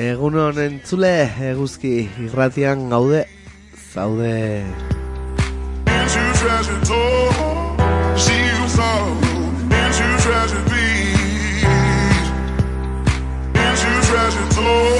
Egun honen zule, eguzki irratian gaude, zaude. into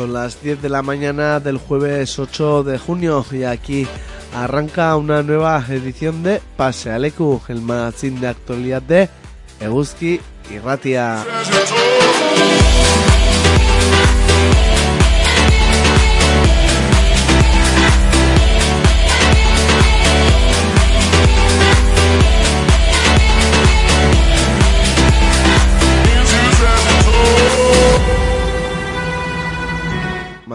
Son las 10 de la mañana del jueves 8 de junio y aquí arranca una nueva edición de Pase Aleku, el magazine de actualidad de Eguzki Irratia. Treasure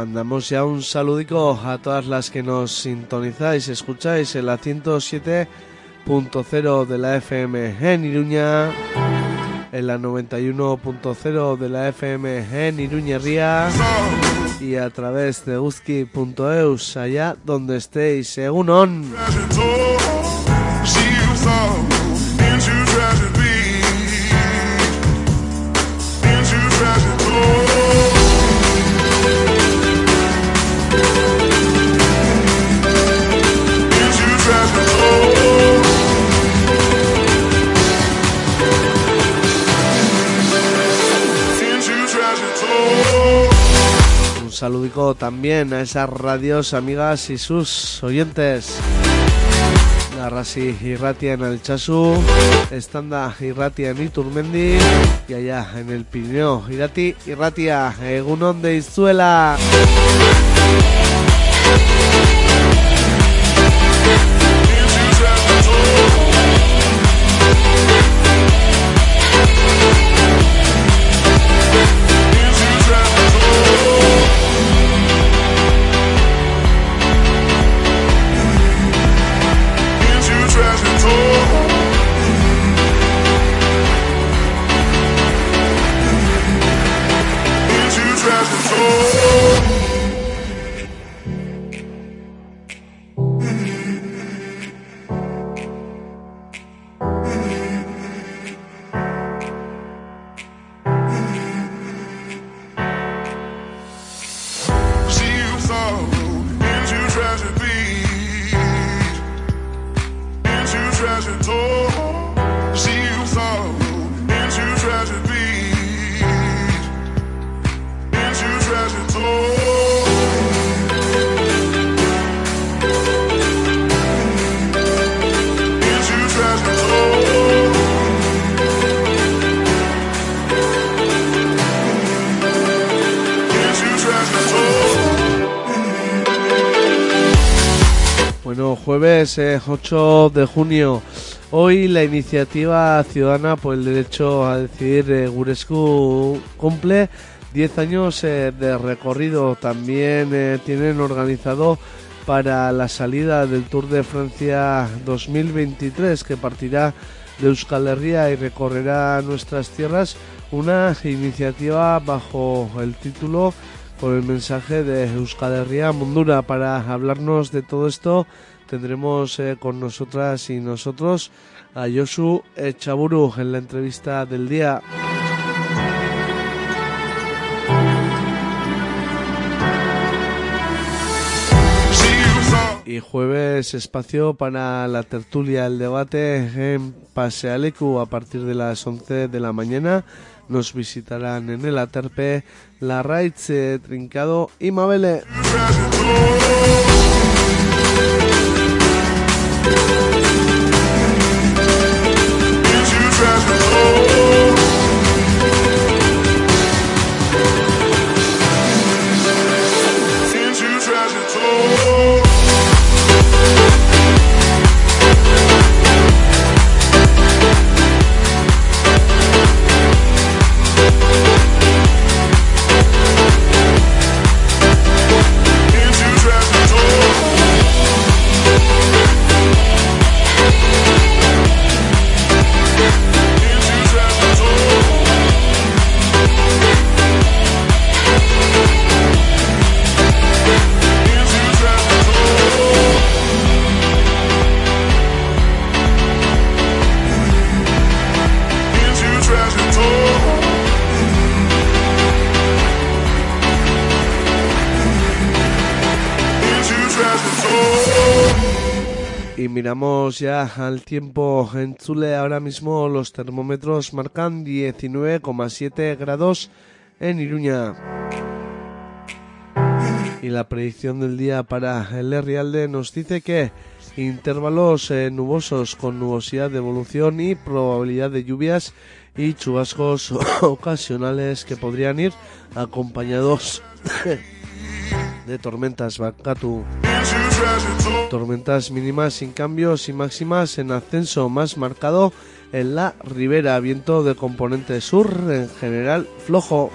Mandamos ya un saludico a todas las que nos sintonizáis, escucháis en la 107.0 de la FM en Iruña, en la 91.0 de la FM en Iruñería y a través de uzki.eus allá donde estéis, según on. Saludico también a esas radios amigas y sus oyentes. Garrasi Irratia en Alchazu, Estanda Irratia en Iturmendi y allá en el Pirineo Irati Irratia, Egunon de Izuela. Jueves eh, 8 de junio. Hoy la iniciativa ciudadana por el derecho a decidir eh, Gurescu cumple 10 años eh, de recorrido. También eh, tienen organizado para la salida del Tour de Francia 2023 que partirá de Euskal Herria y recorrerá nuestras tierras una iniciativa bajo el título con el mensaje de Euskal Herria Mundura. Para hablarnos de todo esto tendremos eh, con nosotras y nosotros a Josu Echaburu en la entrevista del día. Y jueves espacio para la tertulia, el debate en Pasealecu a partir de las 11 de la mañana. Nos visitarán en el Aterpe la Raitz, eh, Trincado y Mabele. Ya al tiempo en Chule. Ahora mismo los termómetros marcan 19,7 grados en Iruña. Y la predicción del día para el Rialde nos dice que intervalos eh, nubosos con nubosidad de evolución y probabilidad de lluvias y chubascos ocasionales que podrían ir acompañados de tormentas Bakatu. Tormentas mínimas sin cambios y máximas en ascenso más marcado en la ribera, viento de componente sur en general flojo.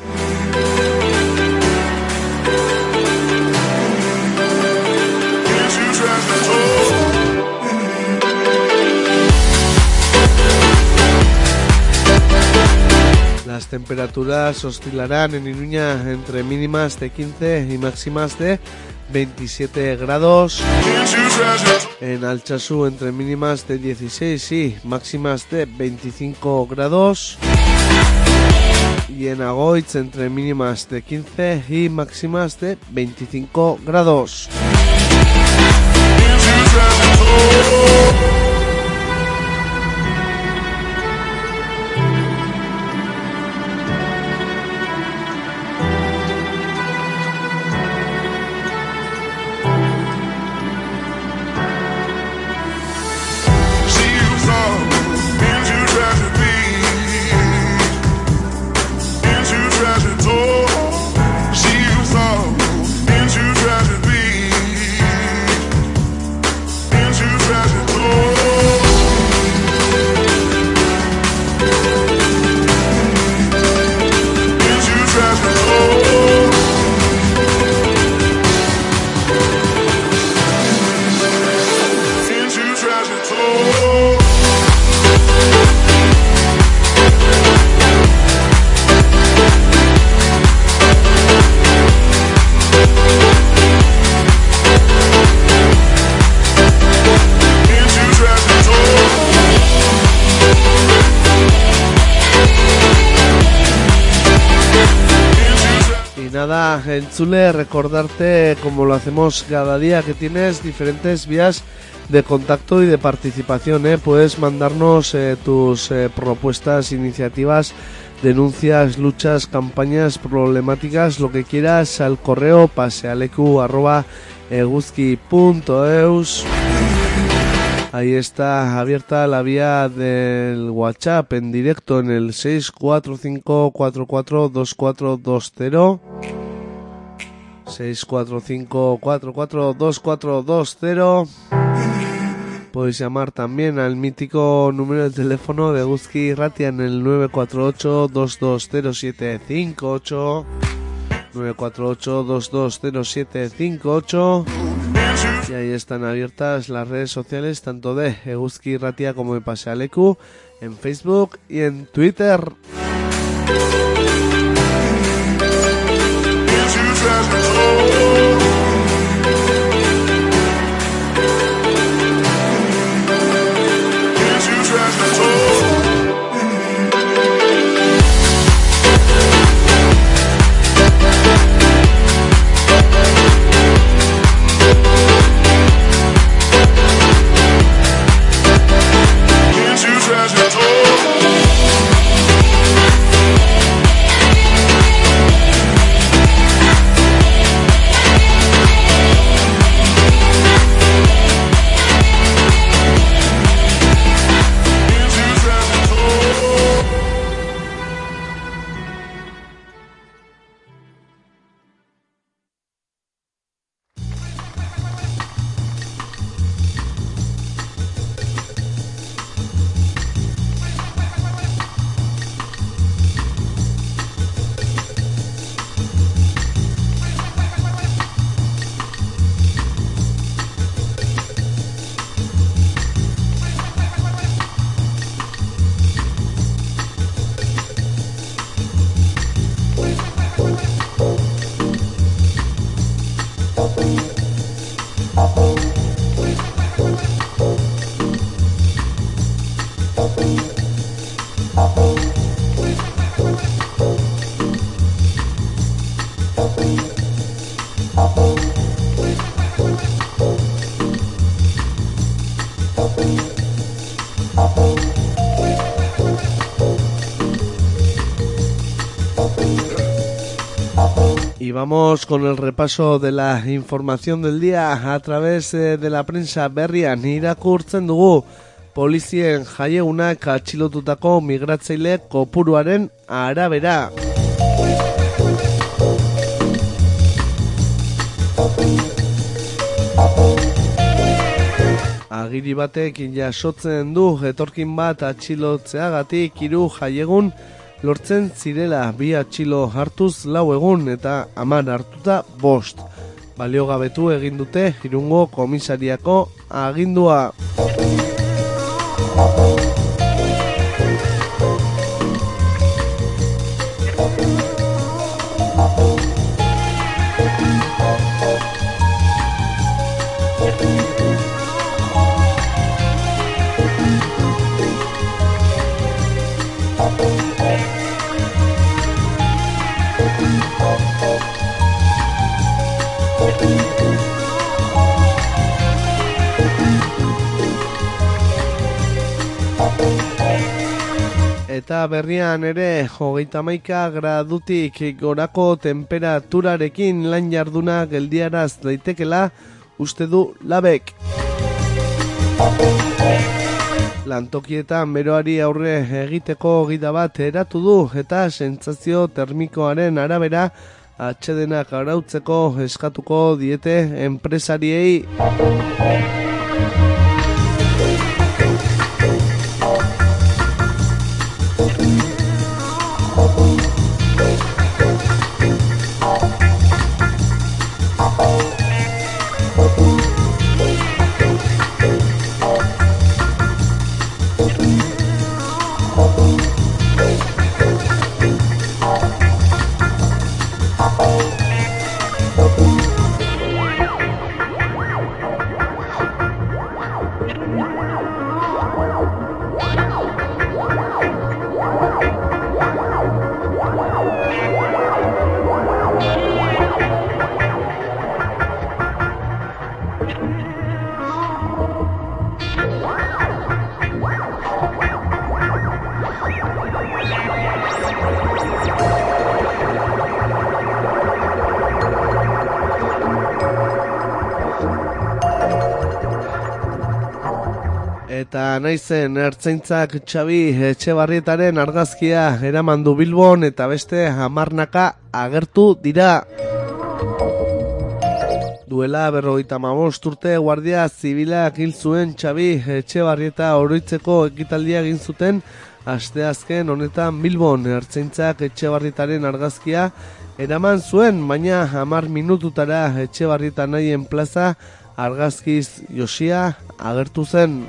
Las temperaturas oscilarán en Iruña entre mínimas de 15 y máximas de 27 grados. En Alchazú entre mínimas de 16 y máximas de 25 grados. Y en Agoitz entre mínimas de 15 y máximas de 25 grados. Nada, en Chule, recordarte, como lo hacemos cada día, que tienes diferentes vías de contacto y de participación. ¿eh? Puedes mandarnos eh, tus eh, propuestas, iniciativas, denuncias, luchas, campañas, problemáticas, lo que quieras al correo pasealecu.eguzki.eus. Ahí está abierta la vía del WhatsApp en directo en el 645442420. 645442420. Podéis llamar también al mítico número de teléfono de Guzki Ratia en el 948-220758. 948-220758. Y ahí están abiertas las redes sociales tanto de Eguzki Ratia como de Pasealeku en Facebook y en Twitter. Vamos con el repaso de la información del día a través eh, de la prensa berrian irakurtzen dugu polizien jaiegunak atxilotutako migratzaile kopuruaren arabera. Agiri batek jasotzen du etorkin bat atxilotzeagatik hiru jaiegun lortzen zirela bi atxilo hartuz lau egun eta aman hartuta bost. Baliogabetu egin dute irungo komisariako agindua. Berrian ere hogeita maika gradutik gorako temperaturarekin lan jarduna geldiaraz daitekela uste du labek. Lantokietan beroari aurre egiteko gida bat eratu du eta sentsazio termikoaren arabera atxedenak arautzeko eskatuko diete enpresariei. Naizen ertzaintzak txabi etxebarrietaren argazkia eraman du Bilbon eta beste hamarnaka agertu dira. Duela berrogeita mamost urte guardia zibilak hil zuen txabi etxebarrieta oroitzeko ekitaldia egin zuten asteazken honetan Bilbon ertzaintzak etxebarrietaren argazkia eraman zuen, baina hamar minututara etxebarrieta nahien plaza argazkiz josia agertu zen.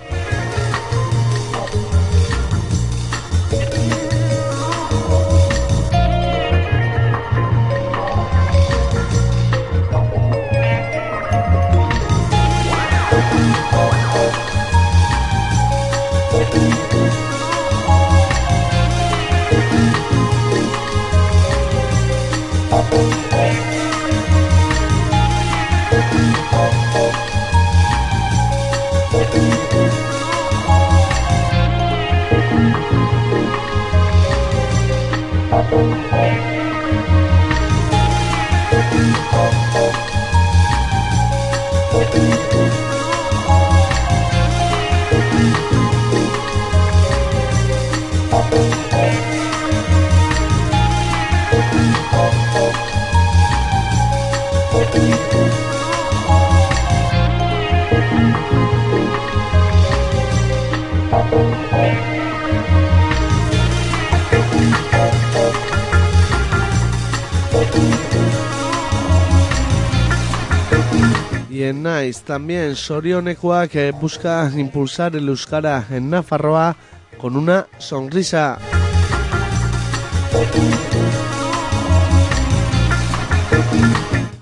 Nice también Sorionekoak eh, busca impulsar el euskara en Nafarroa con una sonrisa.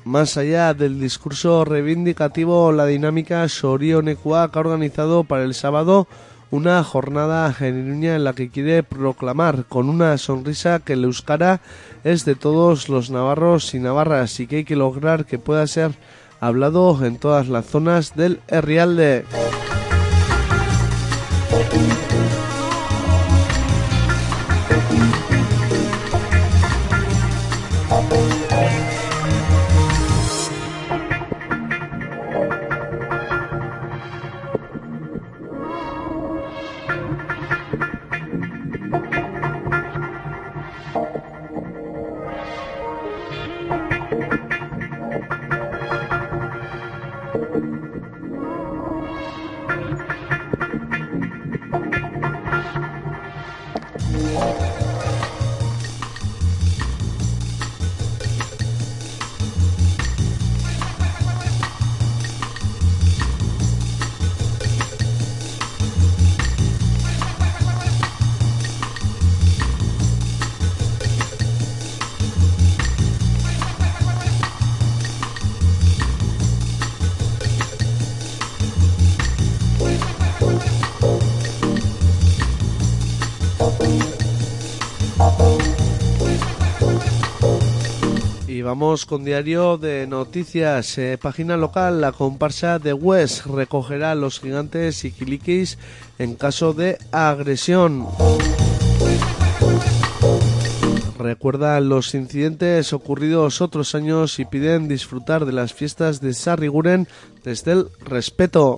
Más allá del discurso reivindicativo, la dinámica Sorionekoak ha organizado para el sábado una jornada genuina en la que quiere proclamar con una sonrisa que el euskara es de todos los navarros y navarras y que hay que lograr que pueda ser hablado en todas las zonas del Herrialde. Con diario de noticias. Eh, página local, la comparsa de West recogerá a los gigantes y Kilikis en caso de agresión. Recuerdan los incidentes ocurridos otros años y piden disfrutar de las fiestas de Sarriguren desde el respeto.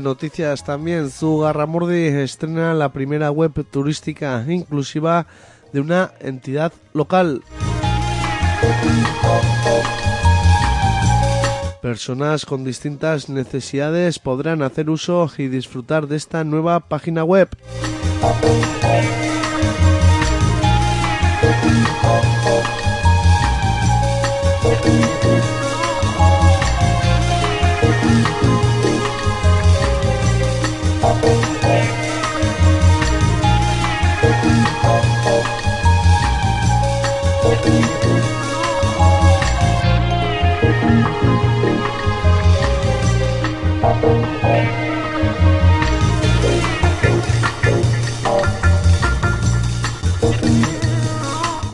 Noticias también Zugarramurdi estrena la primera web turística inclusiva de una entidad local. Personas con distintas necesidades podrán hacer uso y disfrutar de esta nueva página web.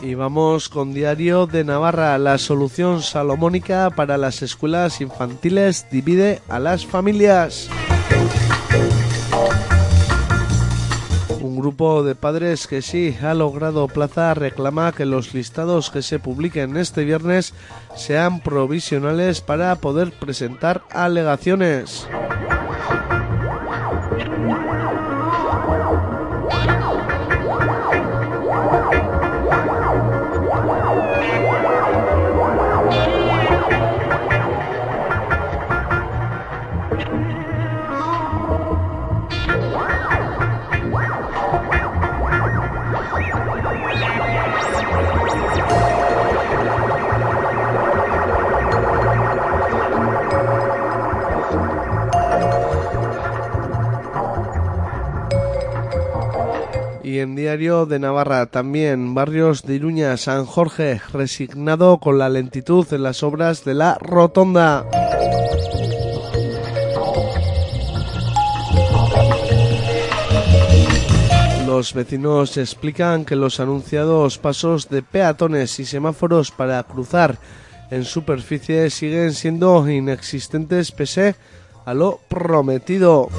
Y vamos con Diario de Navarra. La solución salomónica para las escuelas infantiles divide a las familias. Un grupo de padres que sí ha logrado plaza reclama que los listados que se publiquen este viernes sean provisionales para poder presentar alegaciones. Y en Diario de Navarra también, barrios de Iruña, San Jorge, resignado con la lentitud en las obras de la rotonda. Los vecinos explican que los anunciados pasos de peatones y semáforos para cruzar en superficie siguen siendo inexistentes pese a lo prometido.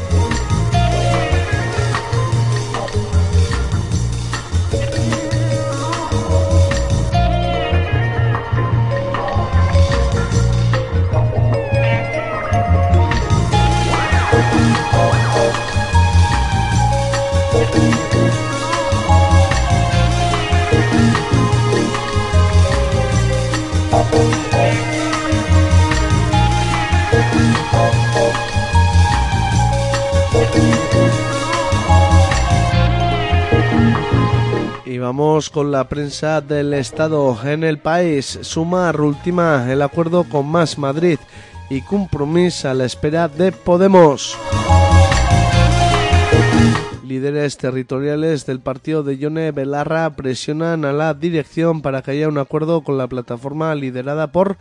Con la prensa del Estado en el país. Sumar última el acuerdo con Más Madrid y compromiso a la espera de Podemos. Líderes territoriales del partido de Yone Belarra presionan a la dirección para que haya un acuerdo con la plataforma liderada por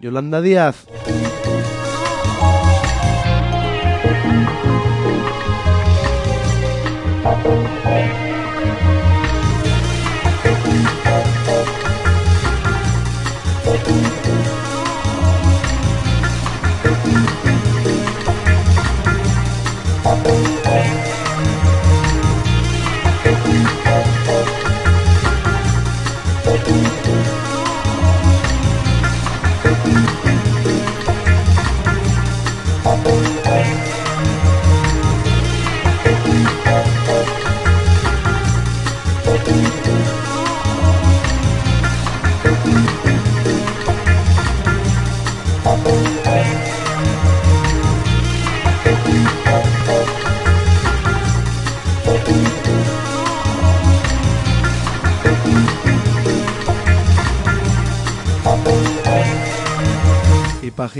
Yolanda Díaz.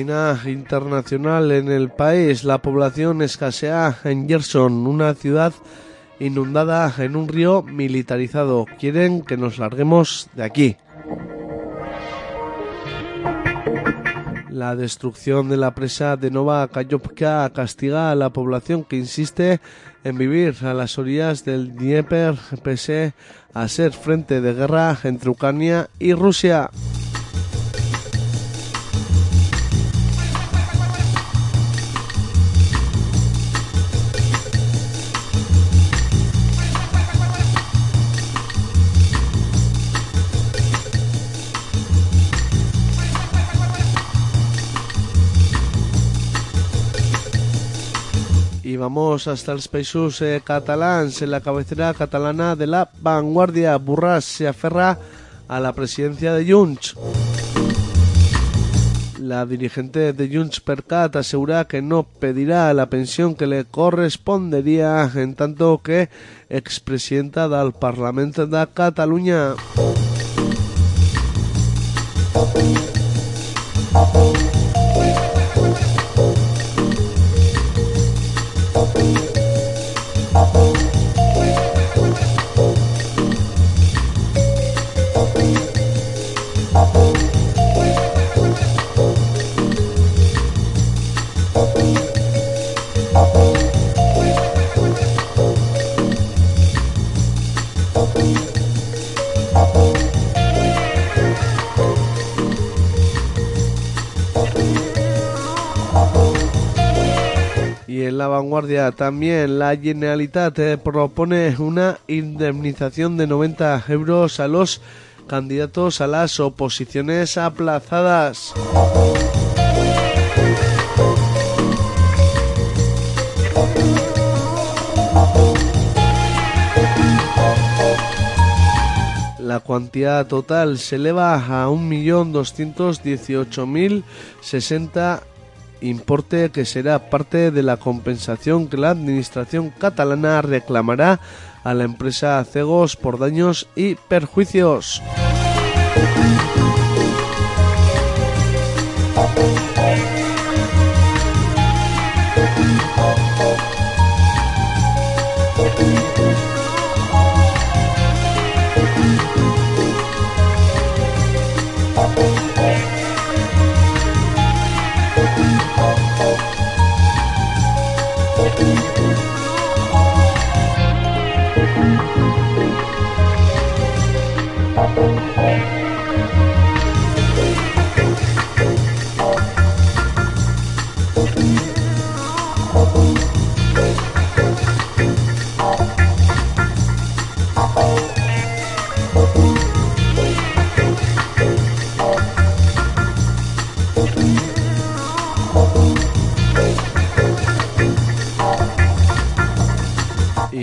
Página internacional en el país, la población escasea en Gerson, una ciudad inundada en un río militarizado. Quieren que nos larguemos de aquí. La destrucción de la presa de Nova Kayovka castiga a la población que insiste en vivir a las orillas del Dnieper pese a ser frente de guerra entre Ucrania y Rusia. Vamos hasta el Spaceus eh, catalán, en la cabecera catalana de la vanguardia. Burras se aferra a la presidencia de Junts. La dirigente de Junts per Cat asegura que no pedirá la pensión que le correspondería en tanto que expresidenta del Parlamento de Cataluña. También la Generalitat eh, propone una indemnización de 90 euros a los candidatos a las oposiciones aplazadas. La cuantía total se eleva a 1.218.060 importe que será parte de la compensación que la Administración catalana reclamará a la empresa Cegos por daños y perjuicios.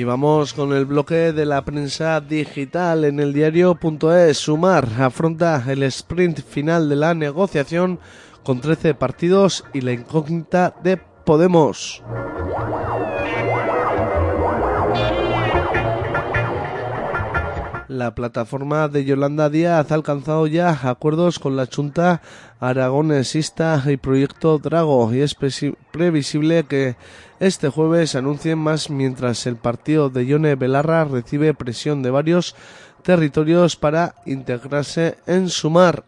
Vamos con el bloque de la prensa digital en el diario.es. Sumar afronta el sprint final de la negociación con 13 partidos y la incógnita de Podemos. La plataforma de Yolanda Díaz ha alcanzado ya acuerdos con la Junta Aragonesista y Proyecto Drago y es previsible que este jueves anuncien más mientras el partido de Yone Belarra recibe presión de varios territorios para integrarse en Sumar.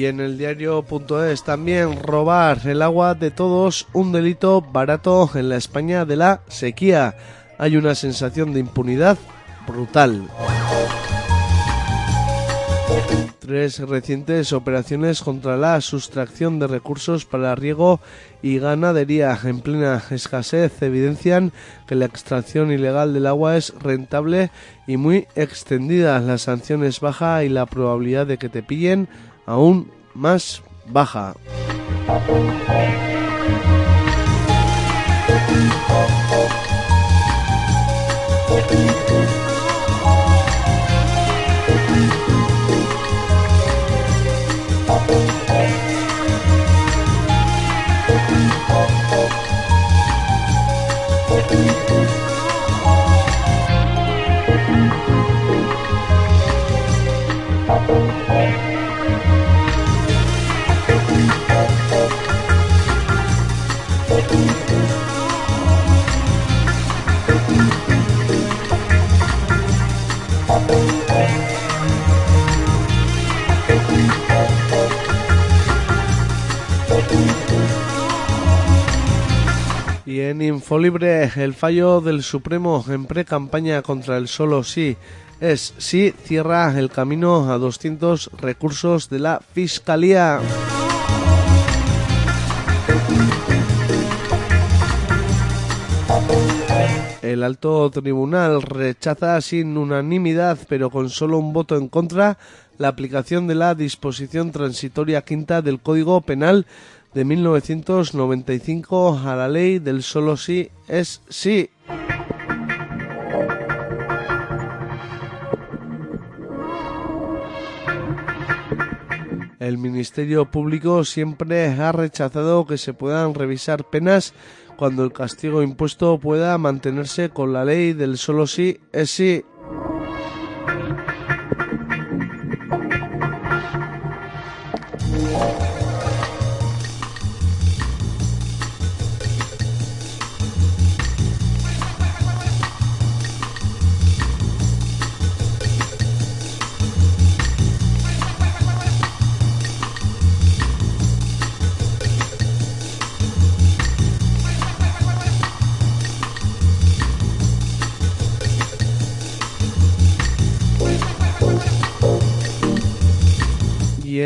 Y en el diario.es también robar el agua de todos, un delito barato en la España de la sequía. Hay una sensación de impunidad brutal. Tres recientes operaciones contra la sustracción de recursos para riego y ganadería en plena escasez evidencian que la extracción ilegal del agua es rentable y muy extendida. La sanción es baja y la probabilidad de que te pillen aún más baja. En Infolibre, el fallo del Supremo en pre-campaña contra el solo sí es sí cierra el camino a 200 recursos de la Fiscalía. El alto tribunal rechaza sin unanimidad, pero con solo un voto en contra, la aplicación de la disposición transitoria quinta del Código Penal de 1995 a la ley del solo sí es sí. El Ministerio Público siempre ha rechazado que se puedan revisar penas cuando el castigo impuesto pueda mantenerse con la ley del solo sí es sí.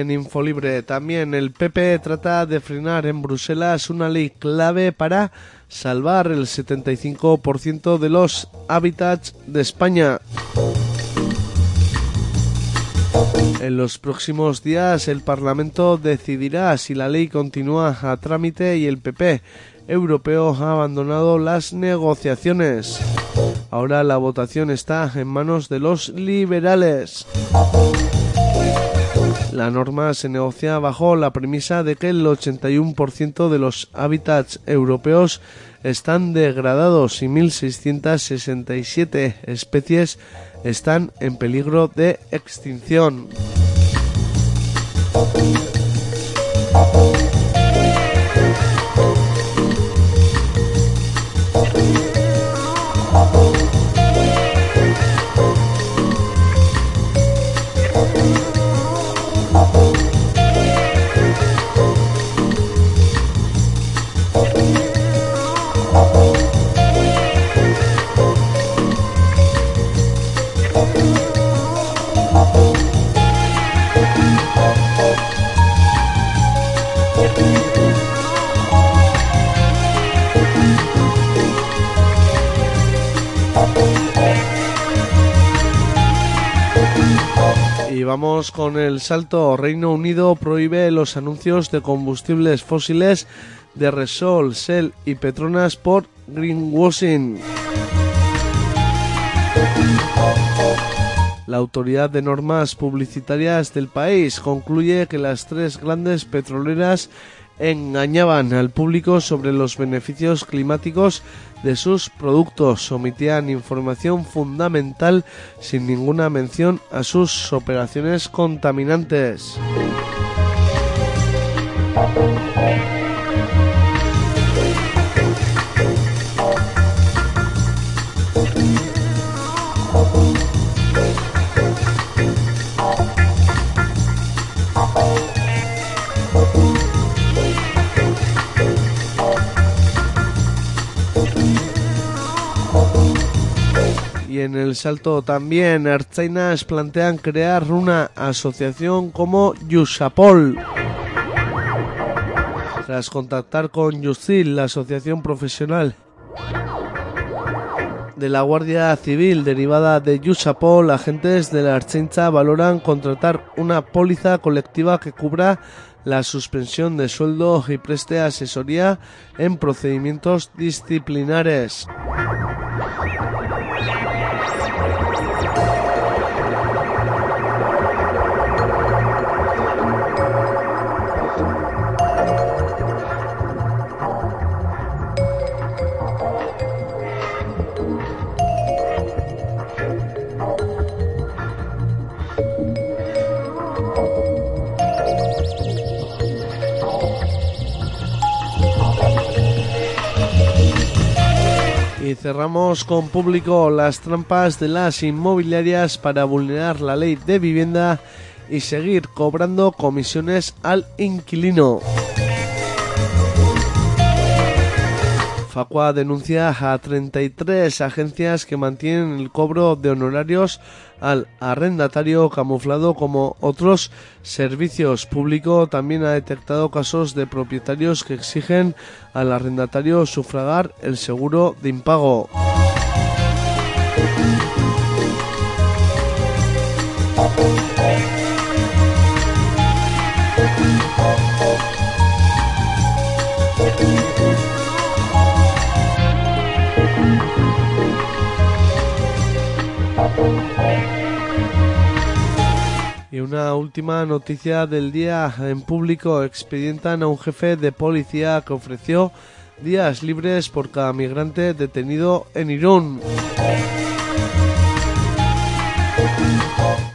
En Infolibre también el PP trata de frenar en Bruselas una ley clave para salvar el 75% de los hábitats de España. En los próximos días el Parlamento decidirá si la ley continúa a trámite y el PP europeo ha abandonado las negociaciones. Ahora la votación está en manos de los liberales. La norma se negocia bajo la premisa de que el 81% de los hábitats europeos están degradados y 1.667 especies están en peligro de extinción. Con el salto. Reino Unido prohíbe los anuncios de combustibles fósiles de Resol, Shell y Petronas por greenwashing. La autoridad de normas publicitarias del país concluye que las tres grandes petroleras engañaban al público sobre los beneficios climáticos de sus productos, omitían información fundamental sin ninguna mención a sus operaciones contaminantes. y en el salto también Archainas plantean crear una asociación como Yusapol. Tras contactar con Yusil, la asociación profesional de la Guardia Civil derivada de Yusapol, agentes de la Archincha valoran contratar una póliza colectiva que cubra la suspensión de sueldo y preste asesoría en procedimientos disciplinares. Y cerramos con público las trampas de las inmobiliarias para vulnerar la ley de vivienda y seguir cobrando comisiones al inquilino. Facua denuncia a 33 agencias que mantienen el cobro de honorarios al arrendatario camuflado como otros servicios. Público también ha detectado casos de propietarios que exigen al arrendatario sufragar el seguro de impago. Y una última noticia del día en público expedientan a un jefe de policía que ofreció días libres por cada migrante detenido en Irún.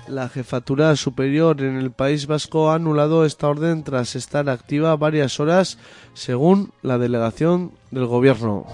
La jefatura superior en el País Vasco ha anulado esta orden tras estar activa varias horas, según la delegación del gobierno.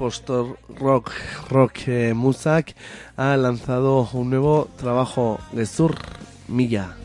Post-rock, rock eh, Muzak ha lanzado un nuevo trabajo, Gezur Milla.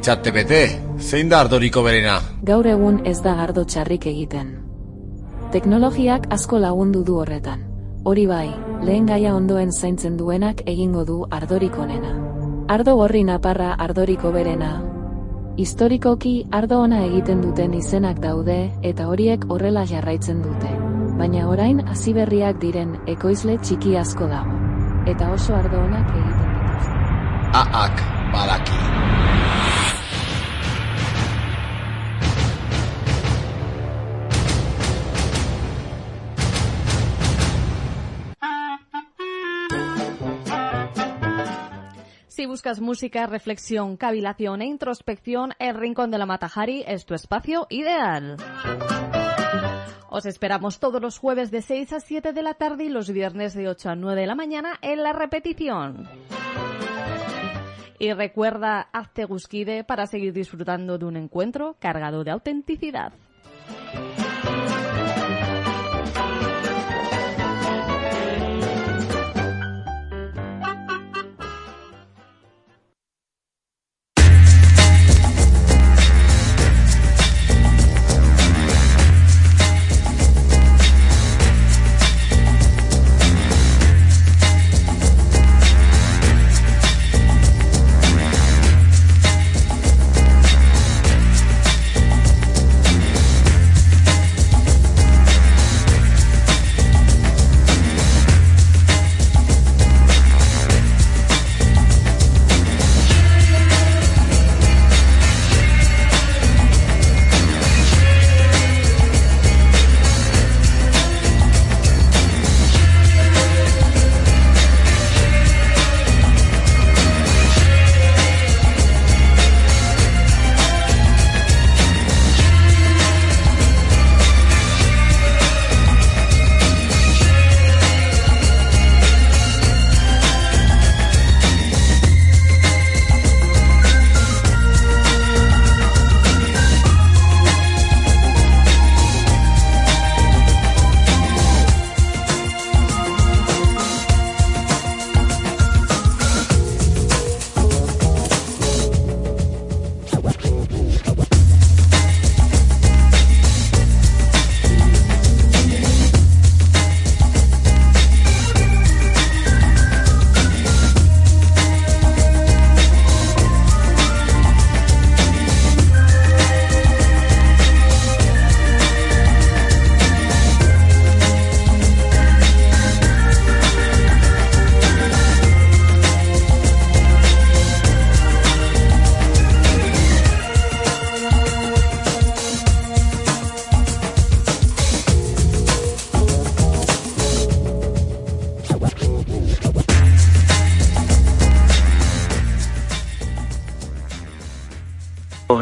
Ei, txatepete, zein da ardoriko berena? Gaur egun ez da ardo txarrik egiten. Teknologiak asko lagundu du horretan. Hori bai, lehen gaia ondoen zaintzen duenak egingo du ardorik onena. Ardo gorri naparra ardoriko berena. Historikoki ardo ona egiten duten izenak daude eta horiek horrela jarraitzen dute. Baina orain hasi berriak diren ekoizle txiki asko dago. Eta oso ardo onak egiten dituzte. Aak, badaki. Buscas música, reflexión, cavilación e introspección, el Rincón de la Matajari es tu espacio ideal. Os esperamos todos los jueves de 6 a 7 de la tarde y los viernes de 8 a 9 de la mañana en la repetición. Y recuerda, hazte gusquide para seguir disfrutando de un encuentro cargado de autenticidad.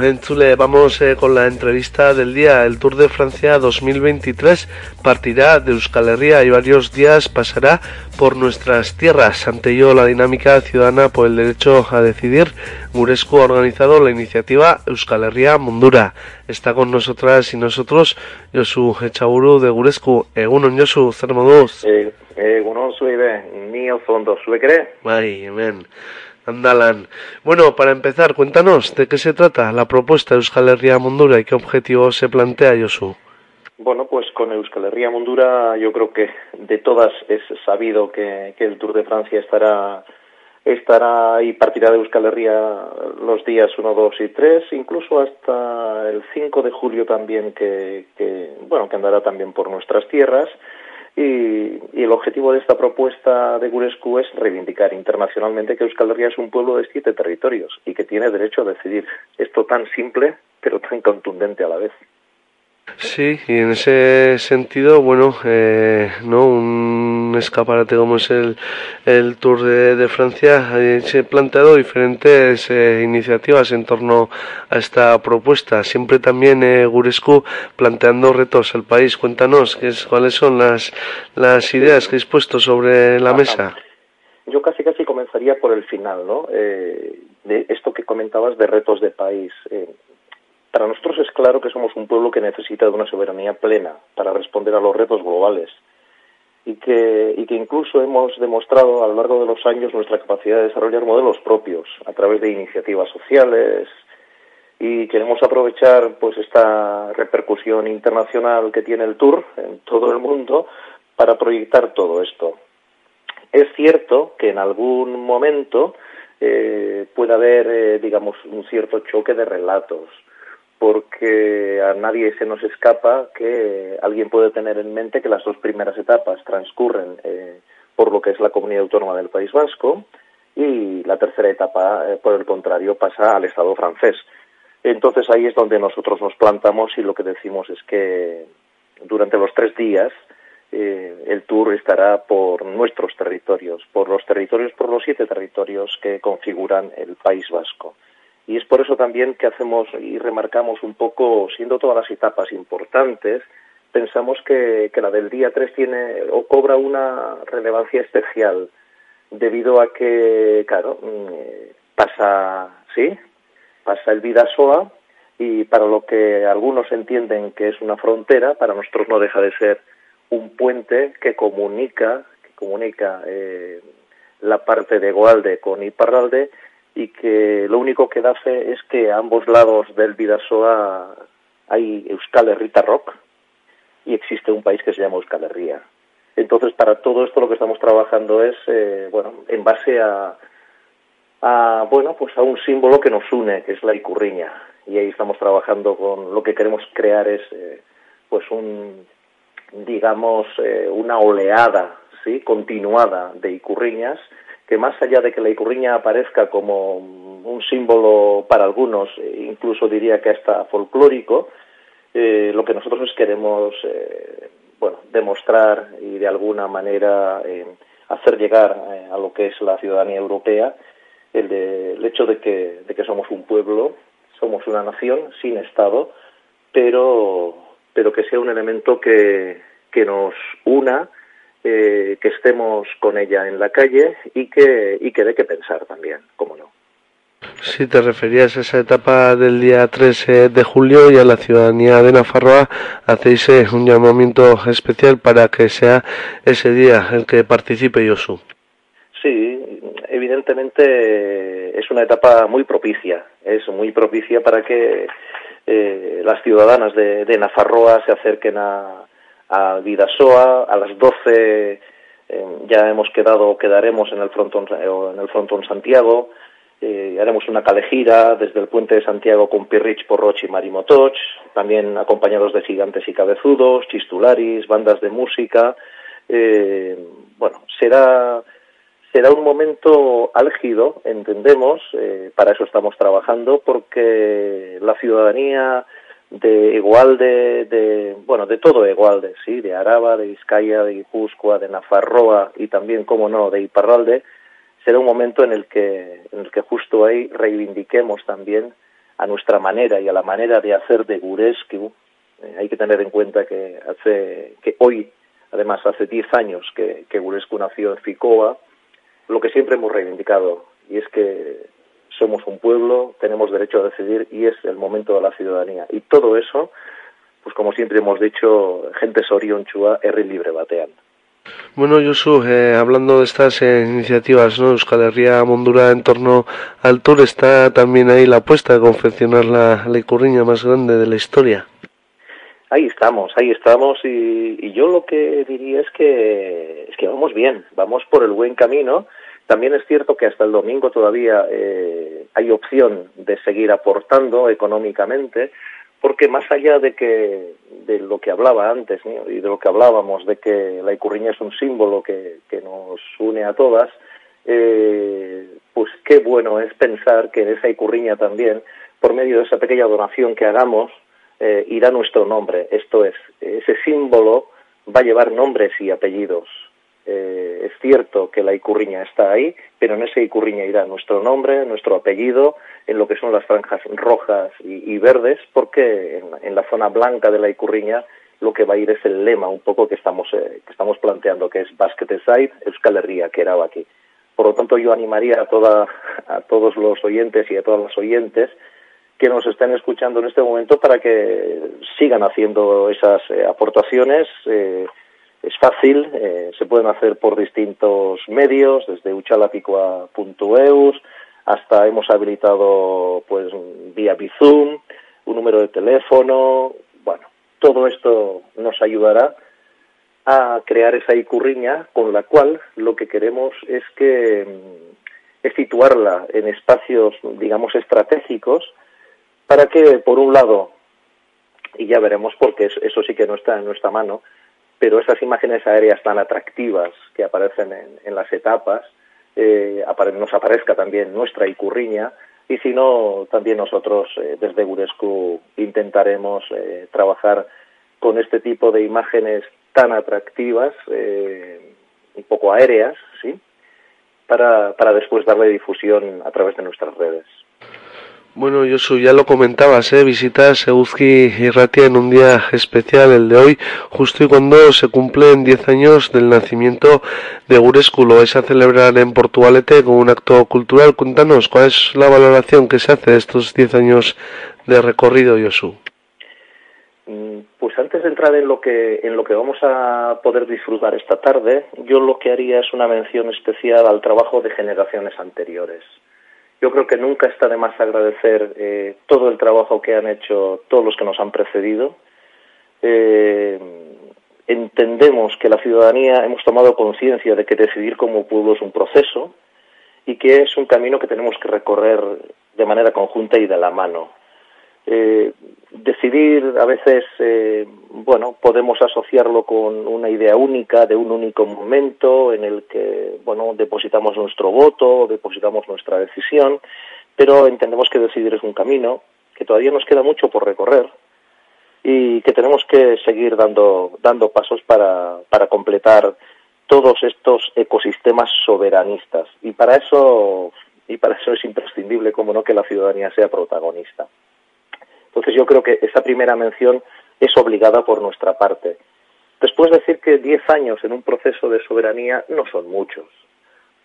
Entzule, vamos eh, con la entrevista del día. El Tour de Francia 2023 partirá de Euskal Herria y varios días pasará por nuestras tierras. Ante ello, la dinámica ciudadana por el derecho a decidir, Gurescu ha organizado la iniciativa Euskal Herria Mundura. Está con nosotras y nosotros Josu Echaburu de Gurescu. Egunon Josu, zer moduz? E, egunon zuei be, ni oso ondo zuek ere. Bai, hemen. Andalan. Bueno, para empezar, cuéntanos de qué se trata la propuesta de Euskal Herria Mundura y qué objetivo se plantea, Josu. Bueno, pues con Euskal Herria Mundura yo creo que de todas es sabido que, que el Tour de Francia estará estará y partirá de Euskal Herria los días 1, 2 y 3, incluso hasta el 5 de julio también que, que bueno, que andará también por nuestras tierras. Y, y el objetivo de esta propuesta de Gurescu es reivindicar internacionalmente que Euskal Herria es un pueblo de siete territorios y que tiene derecho a decidir. Esto tan simple, pero tan contundente a la vez. Sí, y en ese sentido, bueno, eh, ¿no? un escaparate como es el, el Tour de, de Francia, eh, se han planteado diferentes eh, iniciativas en torno a esta propuesta. Siempre también eh, Gurescu planteando retos al país. Cuéntanos qué es, cuáles son las, las ideas que has puesto sobre la mesa. Yo casi casi comenzaría por el final, ¿no? Eh, de esto que comentabas de retos de país. Para nosotros es claro que somos un pueblo que necesita de una soberanía plena para responder a los retos globales y que, y que incluso hemos demostrado a lo largo de los años nuestra capacidad de desarrollar modelos propios a través de iniciativas sociales y queremos aprovechar pues esta repercusión internacional que tiene el Tour en todo el mundo para proyectar todo esto. Es cierto que en algún momento eh, puede haber, eh, digamos, un cierto choque de relatos porque a nadie se nos escapa que alguien puede tener en mente que las dos primeras etapas transcurren eh, por lo que es la comunidad autónoma del País Vasco y la tercera etapa, eh, por el contrario, pasa al Estado francés. Entonces ahí es donde nosotros nos plantamos y lo que decimos es que durante los tres días eh, el tour estará por nuestros territorios, por los territorios, por los siete territorios que configuran el País Vasco. Y es por eso también que hacemos y remarcamos un poco, siendo todas las etapas importantes, pensamos que, la del día 3 tiene o cobra una relevancia especial debido a que, claro, mm, pasa, sí, pasa el Vidasoa y para lo que algunos entienden que es una frontera, para nosotros no deja de ser un puente que comunica, que comunica eh, la parte de Goalde con Iparralde y que lo único que hace es que a ambos lados del Vidasoa hay Euskal Herrita Rock y existe un país que se llama Euskal Herria. Entonces, para todo esto lo que estamos trabajando es, eh, bueno, en base a, a, bueno, pues a un símbolo que nos une, que es la icurriña. Y ahí estamos trabajando con lo que queremos crear es, eh, pues un, digamos, eh, una oleada, sí, continuada de icurriñas que más allá de que la icurriña aparezca como un símbolo para algunos, eh, incluso diría que hasta folclórico, eh, lo que nosotros queremos eh, bueno, demostrar y de alguna manera eh, hacer llegar a lo que es la ciudadanía europea el, de, el hecho de que, de que somos un pueblo, somos una nación sin Estado, pero, pero que sea un elemento que, que nos una eh, que estemos con ella en la calle y que, y que dé que pensar también, cómo no. Si te referías a esa etapa del día 3 eh, de julio y a la ciudadanía de Nafarroa, hacéis eh, un llamamiento especial para que sea ese día el que participe Yosu. Sí, evidentemente es una etapa muy propicia, es muy propicia para que eh, las ciudadanas de, de Nafarroa se acerquen a, a Vidasoa, a las 12 eh, ya hemos quedado, quedaremos en el frontón, en el frontón Santiago, eh, haremos una calejira desde el puente de Santiago con Pirrich, Porroch y Marimotoch, también acompañados de gigantes y cabezudos, chistularis, bandas de música. Eh, bueno, será, será un momento álgido, entendemos, eh, para eso estamos trabajando, porque la ciudadanía de Igualde, de, bueno, de todo Igualde, sí, de Araba, de Vizcaya, de Guipúzcoa, de Nafarroa y también, como no, de Iparralde, será un momento en el que, en el que justo ahí reivindiquemos también a nuestra manera y a la manera de hacer de Gurescu. Eh, hay que tener en cuenta que hace, que hoy, además hace 10 años que, que Gurescu nació en Ficoa, lo que siempre hemos reivindicado, y es que somos un pueblo, tenemos derecho a decidir y es el momento de la ciudadanía. Y todo eso, pues como siempre hemos dicho, gente sorionchua, herri libre batean. Bueno, Josu, eh, hablando de estas eh, iniciativas, ¿no? Euskal Herria Mondura en torno al Tour, está también ahí la apuesta de confeccionar la, la icurriña más grande de la historia. Ahí estamos, ahí estamos y, y yo lo que diría es que es que vamos bien, vamos por el buen camino. También es cierto que hasta el domingo todavía eh, hay opción de seguir aportando económicamente, porque más allá de que de lo que hablaba antes y de lo que hablábamos de que la Icurriña es un símbolo que, que nos une a todas, eh, pues qué bueno es pensar que en esa Icurriña también, por medio de esa pequeña donación que hagamos, eh, irá nuestro nombre. Esto es, ese símbolo va a llevar nombres y apellidos. Eh, es cierto que la Icurriña está ahí, pero en esa Icurriña irá nuestro nombre, nuestro apellido, en lo que son las franjas rojas y, verdes, porque en, la zona blanca de la Icurriña lo que va a ir es el lema un poco que estamos, eh, que estamos planteando, que es Basket Side, Euskal Herria, que era aquí. Por lo tanto, yo animaría a, toda, a todos los oyentes y a todas las oyentes que nos estén escuchando en este momento para que sigan haciendo esas eh, aportaciones. Es fácil, eh, se pueden hacer por distintos medios, desde uchalapicua.eus hasta hemos habilitado pues vía Bizum, un número de teléfono, bueno, todo esto nos ayudará a crear esa icurriña con la cual lo que queremos es que es situarla en espacios, digamos, estratégicos para que, por un lado, y ya veremos porque eso sí que no está en nuestra mano, pero esas imágenes aéreas tan atractivas que aparecen en, en las etapas, eh, nos aparezca también nuestra icurriña, y si no, también nosotros eh, desde Gurescu intentaremos eh, trabajar con este tipo de imágenes tan atractivas, eh, un poco aéreas, ¿sí? Para, para después darle difusión a través de nuestras redes. Bueno, Josu, ya lo comentabas, ¿eh? visitas Eguzki y Ratia en un día especial, el de hoy, justo y cuando se cumplen 10 años del nacimiento de Gurescu. Lo vais a celebrar en Portugalete con un acto cultural. Cuéntanos, ¿cuál es la valoración que se hace de estos 10 años de recorrido, Josu? Pues antes de entrar en lo que en lo que vamos a poder disfrutar esta tarde, yo lo que haría es una mención especial al trabajo de generaciones anteriores. Yo creo que nunca está de más agradecer eh, todo el trabajo que han hecho todos los que nos han precedido. Eh, entendemos que la ciudadanía hemos tomado conciencia de que decidir como pueblo es un proceso y que es un camino que tenemos que recorrer de manera conjunta y de la mano. Eh, decidir a veces, eh, bueno, podemos asociarlo con una idea única de un único momento en el que, bueno, depositamos nuestro voto, depositamos nuestra decisión, pero entendemos que decidir es un camino, que todavía nos queda mucho por recorrer y que tenemos que seguir dando, dando pasos para, para completar todos estos ecosistemas soberanistas. Y para eso, y para eso es imprescindible, como no, que la ciudadanía sea protagonista. Entonces yo creo que esa primera mención es obligada por nuestra parte. Después decir que 10 años en un proceso de soberanía no son muchos.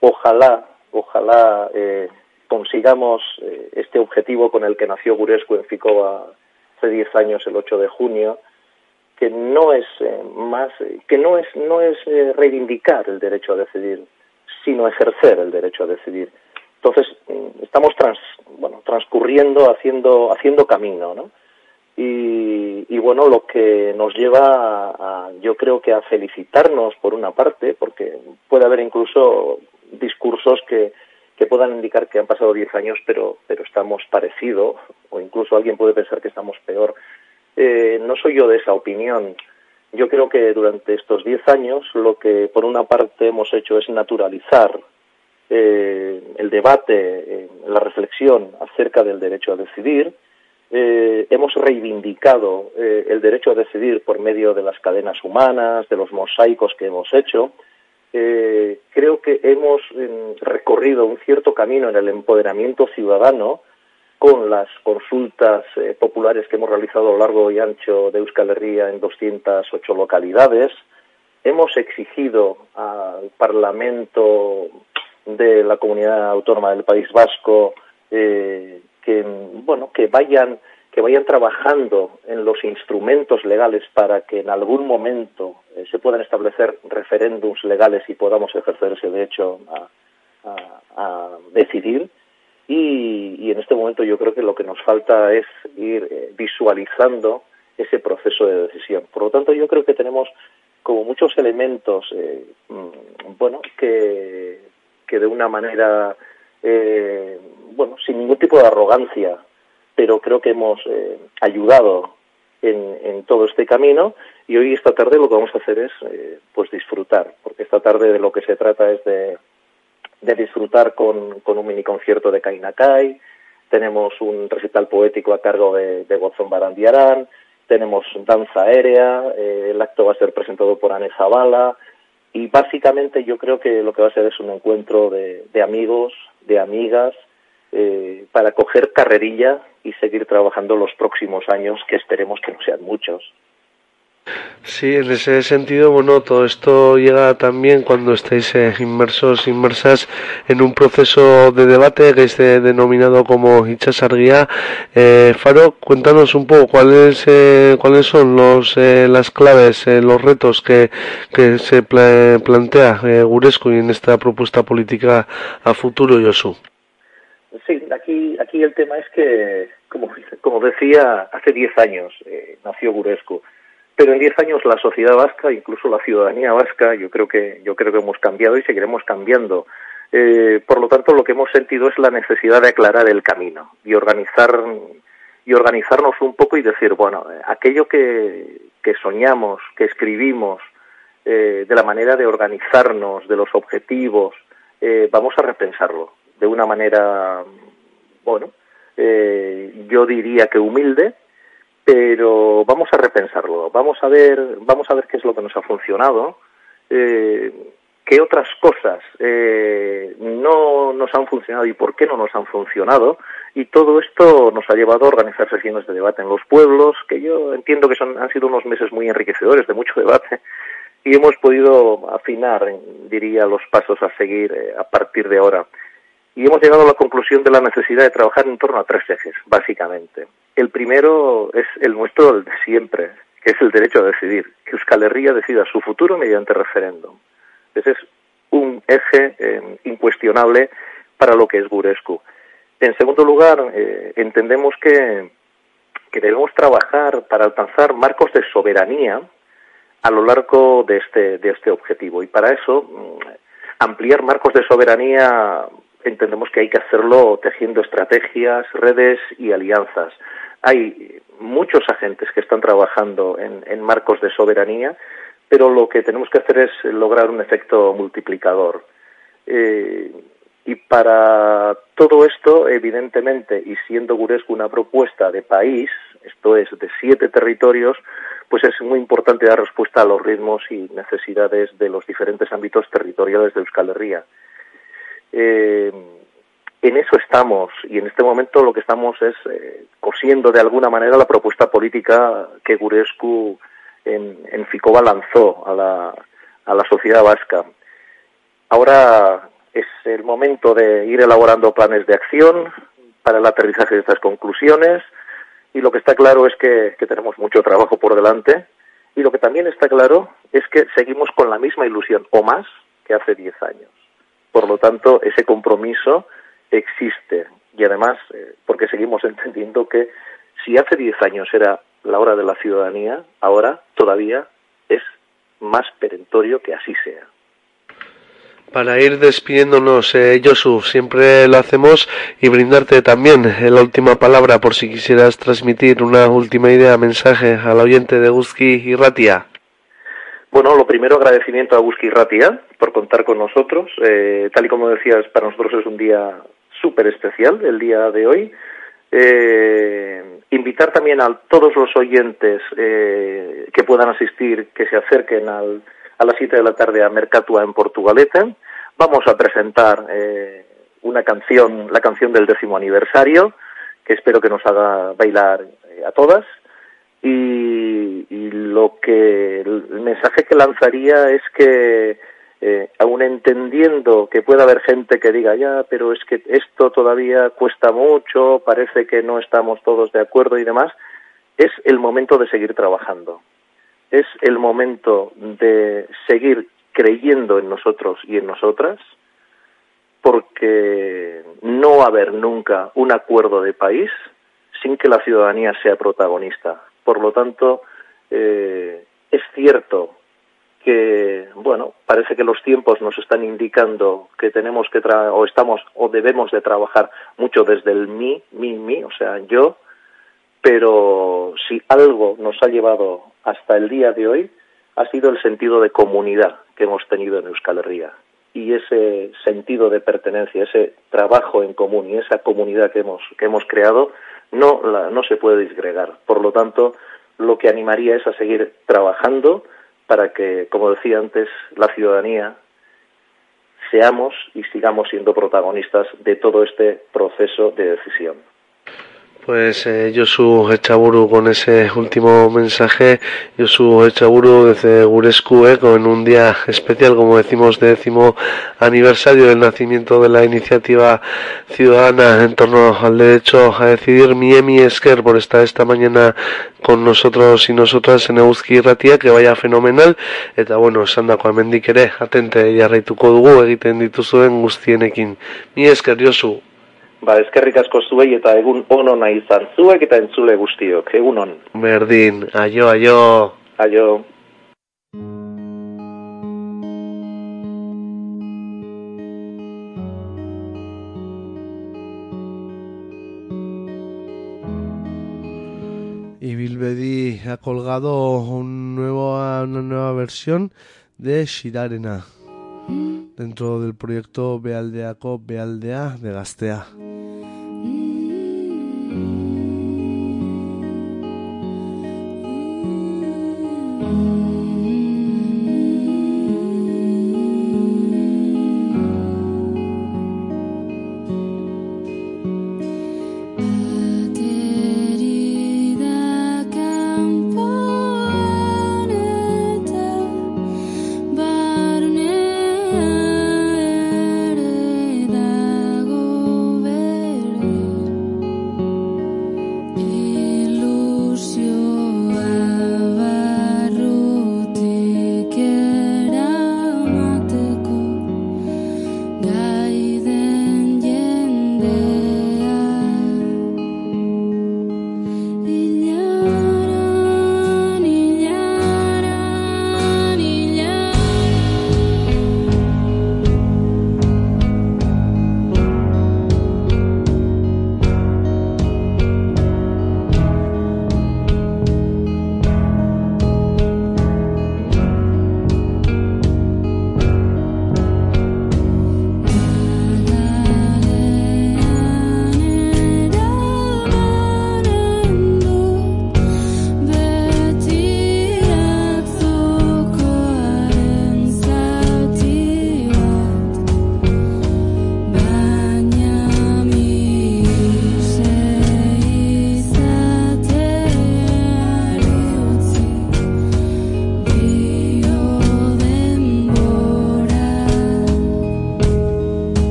Ojalá, ojalá eh, consigamos eh, este objetivo con el que nació Gurescu en Ficoa hace 10 años, el 8 de junio, que no es eh, más, que no es, no es reivindicar el derecho a decidir, sino ejercer el derecho a decidir. Entonces, estamos trans, bueno, transcurriendo, haciendo, haciendo camino, ¿no? Y, bueno, lo que nos lleva a, a, yo creo que a felicitarnos por una parte, porque puede haber incluso discursos que, que puedan indicar que han pasado 10 años, pero, pero estamos parecido, o incluso alguien puede pensar que estamos peor. Eh, no soy yo de esa opinión. Yo creo que durante estos 10 años lo que por una parte hemos hecho es naturalizar eh, el debate, eh, la reflexión acerca del derecho a decidir. Eh, hemos reivindicado el derecho a decidir por medio de las cadenas humanas, de los mosaicos que hemos hecho. Creo que hemos eh, recorrido un cierto camino en el empoderamiento ciudadano con las consultas populares que hemos realizado a lo largo y ancho de Euskal Herria en 208 localidades. Hemos exigido al Parlamento de la comunidad autónoma del País Vasco eh, que bueno que vayan que vayan trabajando en los instrumentos legales para que en algún momento eh, se puedan establecer referéndums legales y podamos ejercer ese derecho a, a, decidir y, y, en este momento yo creo que lo que nos falta es ir eh, visualizando ese proceso de decisión. Por lo tanto, yo creo que tenemos como muchos elementos, eh, mm, bueno, que, que de una manera, eh, bueno, sin ningún tipo de arrogancia, pero creo que hemos eh, ayudado en, en todo este camino. Y hoy esta tarde lo que vamos a hacer es eh, pues disfrutar, porque esta tarde de lo que se trata es de, de disfrutar con, con un mini concierto de Kainakai, tenemos un recital poético a cargo de, de Barandiarán, tenemos danza aérea, eh, el acto va a ser presentado por Anne Zavala y básicamente yo creo que lo que va a ser es un encuentro de, de amigos, de amigas, eh, para coger carrerilla y seguir trabajando los próximos años, que esperemos que no sean muchos. Sí, en ese sentido, bueno, todo esto llega también cuando estáis eh, inmersos, inmersas en un proceso de debate que es de- denominado como Ichasarguía. Eh, Faro, cuéntanos un poco cuáles eh, cuáles son los eh, las claves, eh, los retos que, que se pla- plantea eh, Gurescu en esta propuesta política a futuro, Josu. Sí, aquí, aquí el tema es que, como, como decía, hace 10 años eh, nació Gurescu, pero en 10 años la sociedad vasca, incluso la ciudadanía vasca, yo creo que, yo creo que hemos cambiado y seguiremos cambiando. Eh, por lo tanto, lo que hemos sentido es la necesidad de aclarar el camino y organizar y organizarnos un poco y decir, bueno, aquello que, soñamos, que escribimos, eh, de la manera de organizarnos, de los objetivos, eh, vamos a repensarlo de una manera, bueno, yo diría que humilde, pero vamos a repensarlo, vamos a ver, vamos a ver qué es lo que nos ha funcionado, eh, qué otras cosas eh, no nos han funcionado y por qué no nos han funcionado, y todo esto nos ha llevado a organizar sesiones de debate en los pueblos, que yo entiendo que son, han sido unos meses muy enriquecedores de mucho debate, y hemos podido afinar, diría, los pasos a seguir eh, a partir de ahora. Y hemos llegado a la conclusión de la necesidad de trabajar en torno a tres ejes, básicamente. El primero es el nuestro, de siempre, que es el derecho a decidir, que Euskal Herria decida su futuro mediante referéndum. Ese es un eje eh, incuestionable para lo que es Gurescu. En segundo lugar, eh, entendemos que, que debemos trabajar para alcanzar marcos de soberanía a lo largo de este, de este objetivo. Y para eso, mm, ampliar marcos de soberanía entendemos que hay que hacerlo tejiendo estrategias, redes y alianzas. Hay muchos agentes que están trabajando en, en marcos de soberanía, pero lo que tenemos que hacer es lograr un efecto multiplicador. Eh, y para todo esto, evidentemente, y siendo Gurescu una propuesta de país, esto es, de siete territorios, pues es muy importante dar respuesta a los ritmos y necesidades de los diferentes ámbitos territoriales de Euskal Herria. Eh, en eso estamos y en este momento lo que estamos es eh, cosiendo de alguna manera la propuesta política que Gurescu en, en Ficova lanzó a la, sociedad vasca. Ahora es el momento de ir elaborando planes de acción para el aterrizaje de estas conclusiones y lo que está claro es que, que tenemos mucho trabajo por delante y lo que también está claro es que seguimos con la misma ilusión o más que hace 10 años. Por lo tanto, ese compromiso existe y además eh, porque seguimos entendiendo que si hace 10 años era la hora de la ciudadanía, ahora todavía es más perentorio que así sea. Para ir despidiéndonos, eh, Josu, siempre lo hacemos y brindarte también eh, la última palabra por si quisieras transmitir una última idea, mensaje al oyente de Guzki y Ratia. Bueno, lo primero, agradecimiento a Guzki Ratia por contar con nosotros. Eh, tal y como decías, para nosotros es un día súper especial, el día de hoy. Eh, invitar también a todos los oyentes eh, que puedan asistir, que se acerquen al, a las 7 de la tarde a Mercatua en Portugalete. Vamos a presentar eh, una canción, la canción del décimo aniversario, que espero que nos haga bailar a todas. Y, lo que el mensaje que lanzaría es que eh, aun entendiendo que pueda haber gente que diga ya, pero es que esto todavía cuesta mucho, parece que no estamos todos de acuerdo y demás, es el momento de seguir trabajando. Es el momento de seguir creyendo en nosotros y en nosotras, porque no va a haber nunca un acuerdo de país sin que la ciudadanía sea protagonista. Por lo tanto, eh, es cierto que, bueno, parece que los tiempos nos están indicando que tenemos que tra o estamos o debemos de trabajar mucho desde el mí, mí, mí, o sea, yo, pero si algo nos ha llevado hasta el día de hoy ha sido el sentido de comunidad que hemos tenido en Euskal Herria y ese sentido de pertenencia, ese trabajo en común y esa comunidad que hemos que hemos creado no la, no se puede disgregar. Por lo tanto, lo que animaría es a seguir trabajando para que, como decía antes, la ciudadanía seamos y sigamos siendo protagonistas de todo este proceso de decisión. Pues eh, Josu Echaburu con ese último mensaje, Josu Echaburu desde Gurescu, eh, con un día especial, como decimos, de décimo aniversario del nacimiento de la iniciativa ciudadana en torno al derecho a decidir. Miemi Esker por estar esta mañana con nosotros y nosotras en Euski Ratia, que vaya fenomenal, eta bueno, esan dako amendik ere, atente jarraituko dugu egiten dituzuen guztienekin. Mi esker, Josu. Ba, eskerrik asko zuei eta egun onona izan zuek eta entzule guztiok. Egun on. Berdin, aio, aio. Aio. Y Bilbedi ha colgado un nuevo, una nueva versión de Shirarena dentro del proyecto Bealdeako Bealdea de Gastea.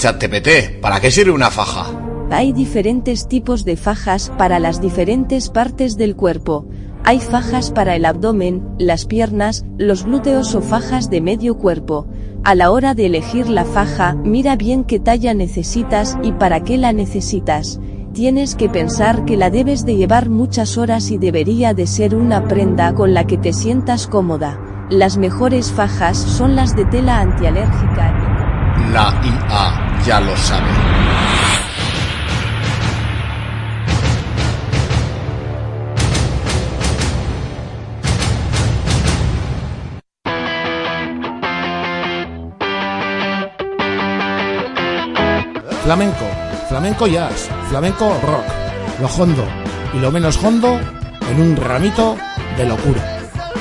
ChatGPT, ¿para qué sirve una faja? Hay diferentes tipos de fajas para las diferentes partes del cuerpo. Hay fajas para el abdomen, las piernas, los glúteos o fajas de medio cuerpo. A la hora de elegir la faja, mira bien qué talla necesitas y para qué la necesitas. Tienes que pensar que la debes de llevar muchas horas y debería de ser una prenda con la que te sientas cómoda. Las mejores fajas son las de tela antialérgica. La IA ya lo sabe. Flamenco, flamenco jazz, flamenco rock, lo hondo y lo menos hondo en un ramito de locura.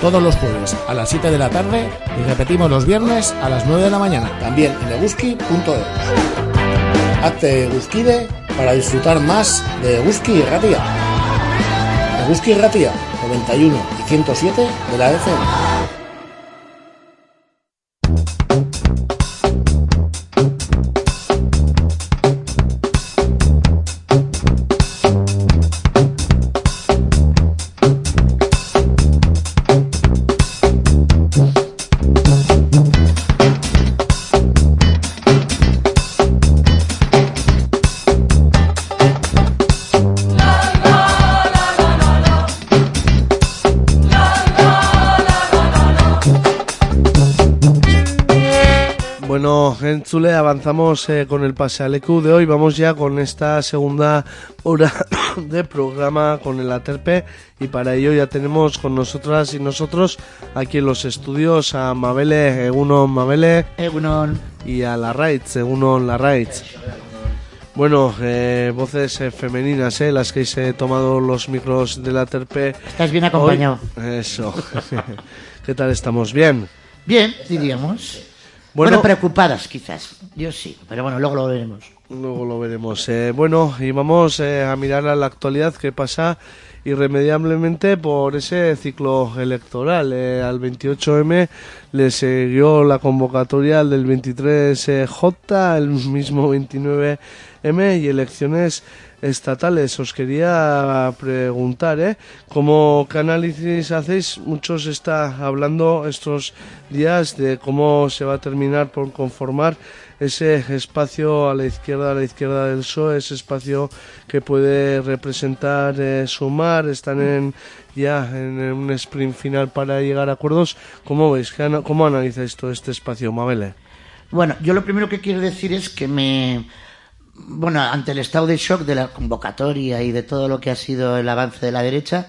Todos los jueves a las 7 de la tarde y repetimos los viernes a las 9 de la mañana, también en eguski.es. Hazte Eguskide para disfrutar más de Eguski y Ratia. Eguski y Ratia, 91 y 107 de la FM. Entzule, avanzamos eh, con el pasealecu de hoy. Vamos ya con esta segunda hora de programa con el Aterpe y para ello ya tenemos con nosotras y nosotros aquí en los estudios a Mabele, Egunon Mabele Egunon. y a Larraitz, Egunon Larraitz. Bueno, eh, voces eh, femeninas, eh, las que he tomado los micros del Aterpe. Estás bien acompañado. Hoy. Eso. ¿Qué tal estamos? ¿Bien? Bien, diríamos. Bueno- Bueno, preocupadas quizás. Yo sí, pero bueno, luego lo veremos. Luego lo veremos. Eh, bueno, y vamos eh, a mirar a la actualidad que pasa irremediablemente por ese ciclo electoral. Eh, al 28M le siguió la convocatoria del 23J, el mismo 29M y elecciones estatales. Os quería preguntar, ¿eh? ¿Cómo análisis hacéis? Muchos está hablando estos días de cómo se va a terminar por conformar ese espacio a la izquierda, a la izquierda del PSOE, ese espacio que puede representar, eh, sumar, están en ya en un sprint final para llegar a acuerdos. ¿Cómo veis? ¿Qué ana- ¿Cómo analizáis todo este espacio, Mabele? Bueno, yo lo primero que quiero decir es que me... Bueno, ante el estado de shock de la convocatoria y de todo lo que ha sido el avance de la derecha,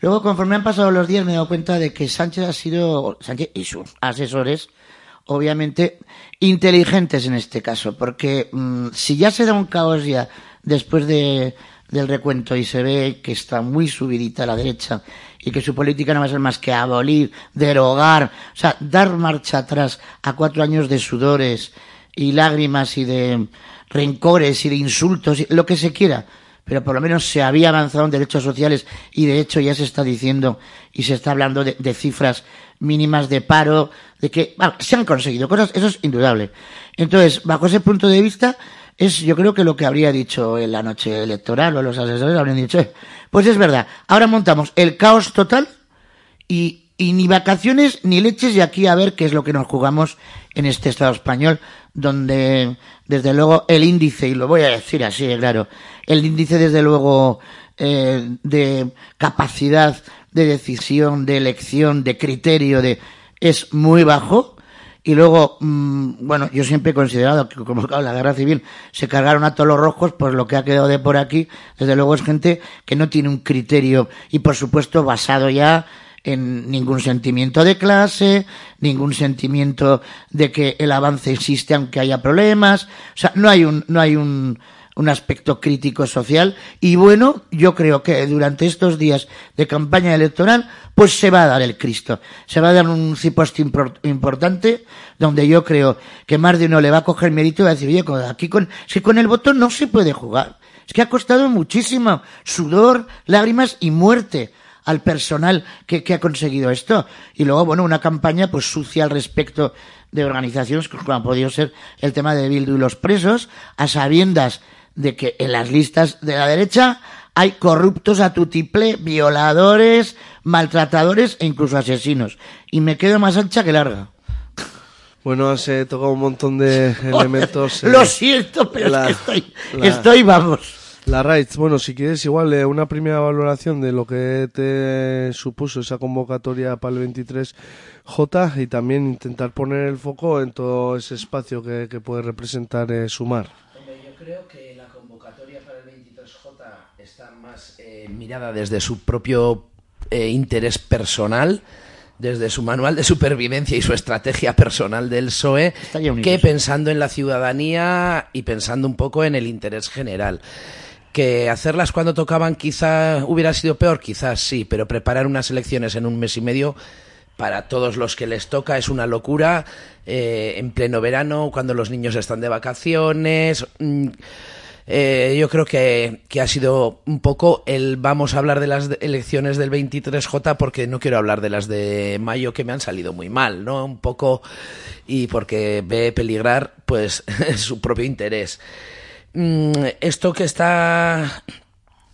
luego conforme han pasado los días me he dado cuenta de que Sánchez ha sido, Sánchez y sus asesores, obviamente, inteligentes en este caso, porque mm, si ya se da un caos ya después de, del recuento y se ve que está muy subidita la derecha y que su política no va a ser más que abolir, derogar, o sea, dar marcha atrás a cuatro años de sudores y lágrimas y de rencores y de insultos, y lo que se quiera, pero por lo menos se había avanzado en derechos sociales y de hecho ya se está diciendo y se está hablando de, cifras mínimas de paro, de que bueno, se han conseguido cosas, eso es indudable. Entonces, bajo ese punto de vista, es yo creo que lo que habría dicho en la noche electoral o los asesores habrían dicho, "Eh, pues es verdad, ahora montamos el caos total y, y ni vacaciones ni leches y aquí a ver qué es lo que nos jugamos en este Estado español, donde desde luego el índice, y lo voy a decir así, de claro, el índice desde luego eh, de capacidad de decisión, de elección, de criterio, de es muy bajo. Y luego, mm, bueno, yo siempre he considerado que como claro, la guerra civil se cargaron a todos los rojos, pues lo que ha quedado de por aquí, desde luego es gente que no tiene un criterio y por supuesto basado ya en ningún sentimiento de clase, ningún sentimiento de que el avance existe aunque haya problemas, o sea, no hay un, no hay un, un aspecto crítico social. Y bueno, yo creo que durante estos días de campaña electoral pues se va a dar el Cristo, se va a dar un ciposte impor- importante donde yo creo que más de uno le va a coger mérito y va a decir, oye, aquí con, que con el voto no se puede jugar, es que ha costado muchísimo sudor, lágrimas y muerte al personal que, que ha conseguido esto. Y luego, bueno, una campaña pues sucia al respecto de organizaciones como ha podido ser el tema de Bildu y los presos, a sabiendas de que en las listas de la derecha hay corruptos a tutiple, violadores, maltratadores e incluso asesinos. Y me quedo más ancha que larga. Bueno, has eh, tocado un montón de elementos. eh, Lo siento, pero la- es que estoy, la- estoy, vamos. La RAIDS, bueno, si quieres igual eh, una primera valoración de lo que te supuso esa convocatoria para el 23J y también intentar poner el foco en todo ese espacio que, que puede representar eh, Sumar. Yo creo que la convocatoria para el 23J está más eh, mirada desde su propio eh, interés personal, desde su manual de supervivencia y su estrategia personal del PSOE, que pensando en la ciudadanía y pensando un poco en el interés general. Que hacerlas cuando tocaban quizá hubiera sido peor, quizás sí, pero preparar unas elecciones en un mes y medio para todos los que les toca es una locura eh, en pleno verano, cuando los niños están de vacaciones. mm, eh, yo creo que, que ha sido un poco el vamos a hablar de las elecciones del 23J porque no quiero hablar de las de mayo que me han salido muy mal, ¿no? Un poco y porque ve peligrar pues su propio interés. Mm, esto que está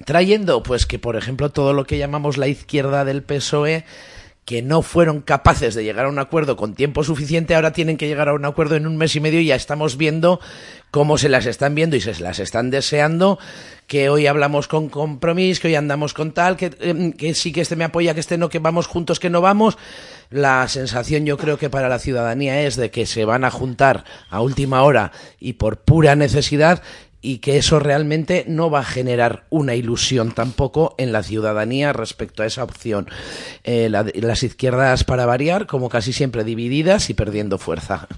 trayendo, pues que por ejemplo todo lo que llamamos la izquierda del PSOE, que no fueron capaces de llegar a un acuerdo con tiempo suficiente, ahora tienen que llegar a un acuerdo en un mes y medio y ya estamos viendo cómo se las están viendo y se las están deseando, que hoy hablamos con compromiso, que hoy andamos con tal, que, em, que sí que este me apoya, que este no, que vamos juntos, que no vamos. La sensación yo creo que para la ciudadanía es de que se van a juntar a última hora y por pura necesidad y que eso realmente no va a generar una ilusión tampoco en la ciudadanía respecto a esa opción. Eh, la- las izquierdas, para variar, como casi siempre divididas y perdiendo fuerza.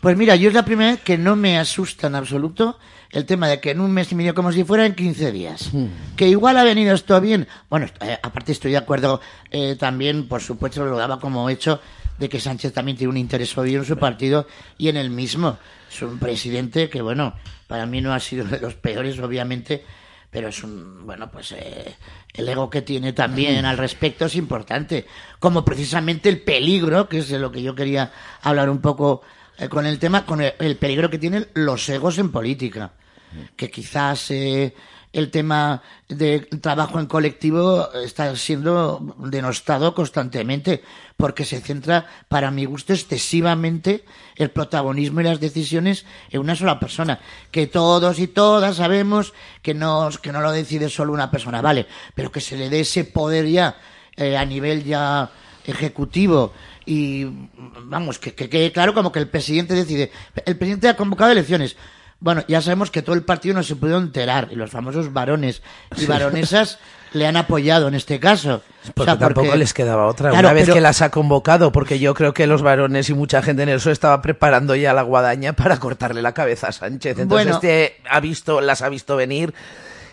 Pues mira, yo es la primera vez que no me asusta en absoluto el tema de que en un mes y medio, como si fuera en 15 días, que igual ha venido esto bien. Bueno, eh, aparte estoy de acuerdo eh, también, por supuesto, lo daba como hecho de que Sánchez también tiene un interés obvio en su partido y en el mismo. Es un presidente que, bueno, para mí no ha sido de los peores, obviamente, pero es un, bueno, pues eh, el ego que tiene también al respecto es importante. Como precisamente el peligro, que es de lo que yo quería hablar un poco eh, con el tema, con el, el peligro que tienen los egos en política. Que quizás eh, el tema de trabajo en colectivo está siendo denostado constantemente, porque se centra, para mi gusto, excesivamente el protagonismo y las decisiones en una sola persona. Que todos y todas sabemos que no, que no lo decide solo una persona, vale, pero que se le dé ese poder ya eh, a nivel ya ejecutivo y vamos, que que quede claro como que el presidente decide. El presidente ha convocado elecciones. Bueno, ya sabemos que todo el partido no se pudo enterar y los famosos varones y varonesas le han apoyado en este caso. O Porque sea, tampoco porque- les quedaba otra. Claro, Una vez pero- que las ha convocado, porque yo creo que los varones y mucha gente en eso estaba preparando ya la guadaña para cortarle la cabeza a Sánchez. Entonces Bueno. este ha visto, las ha visto venir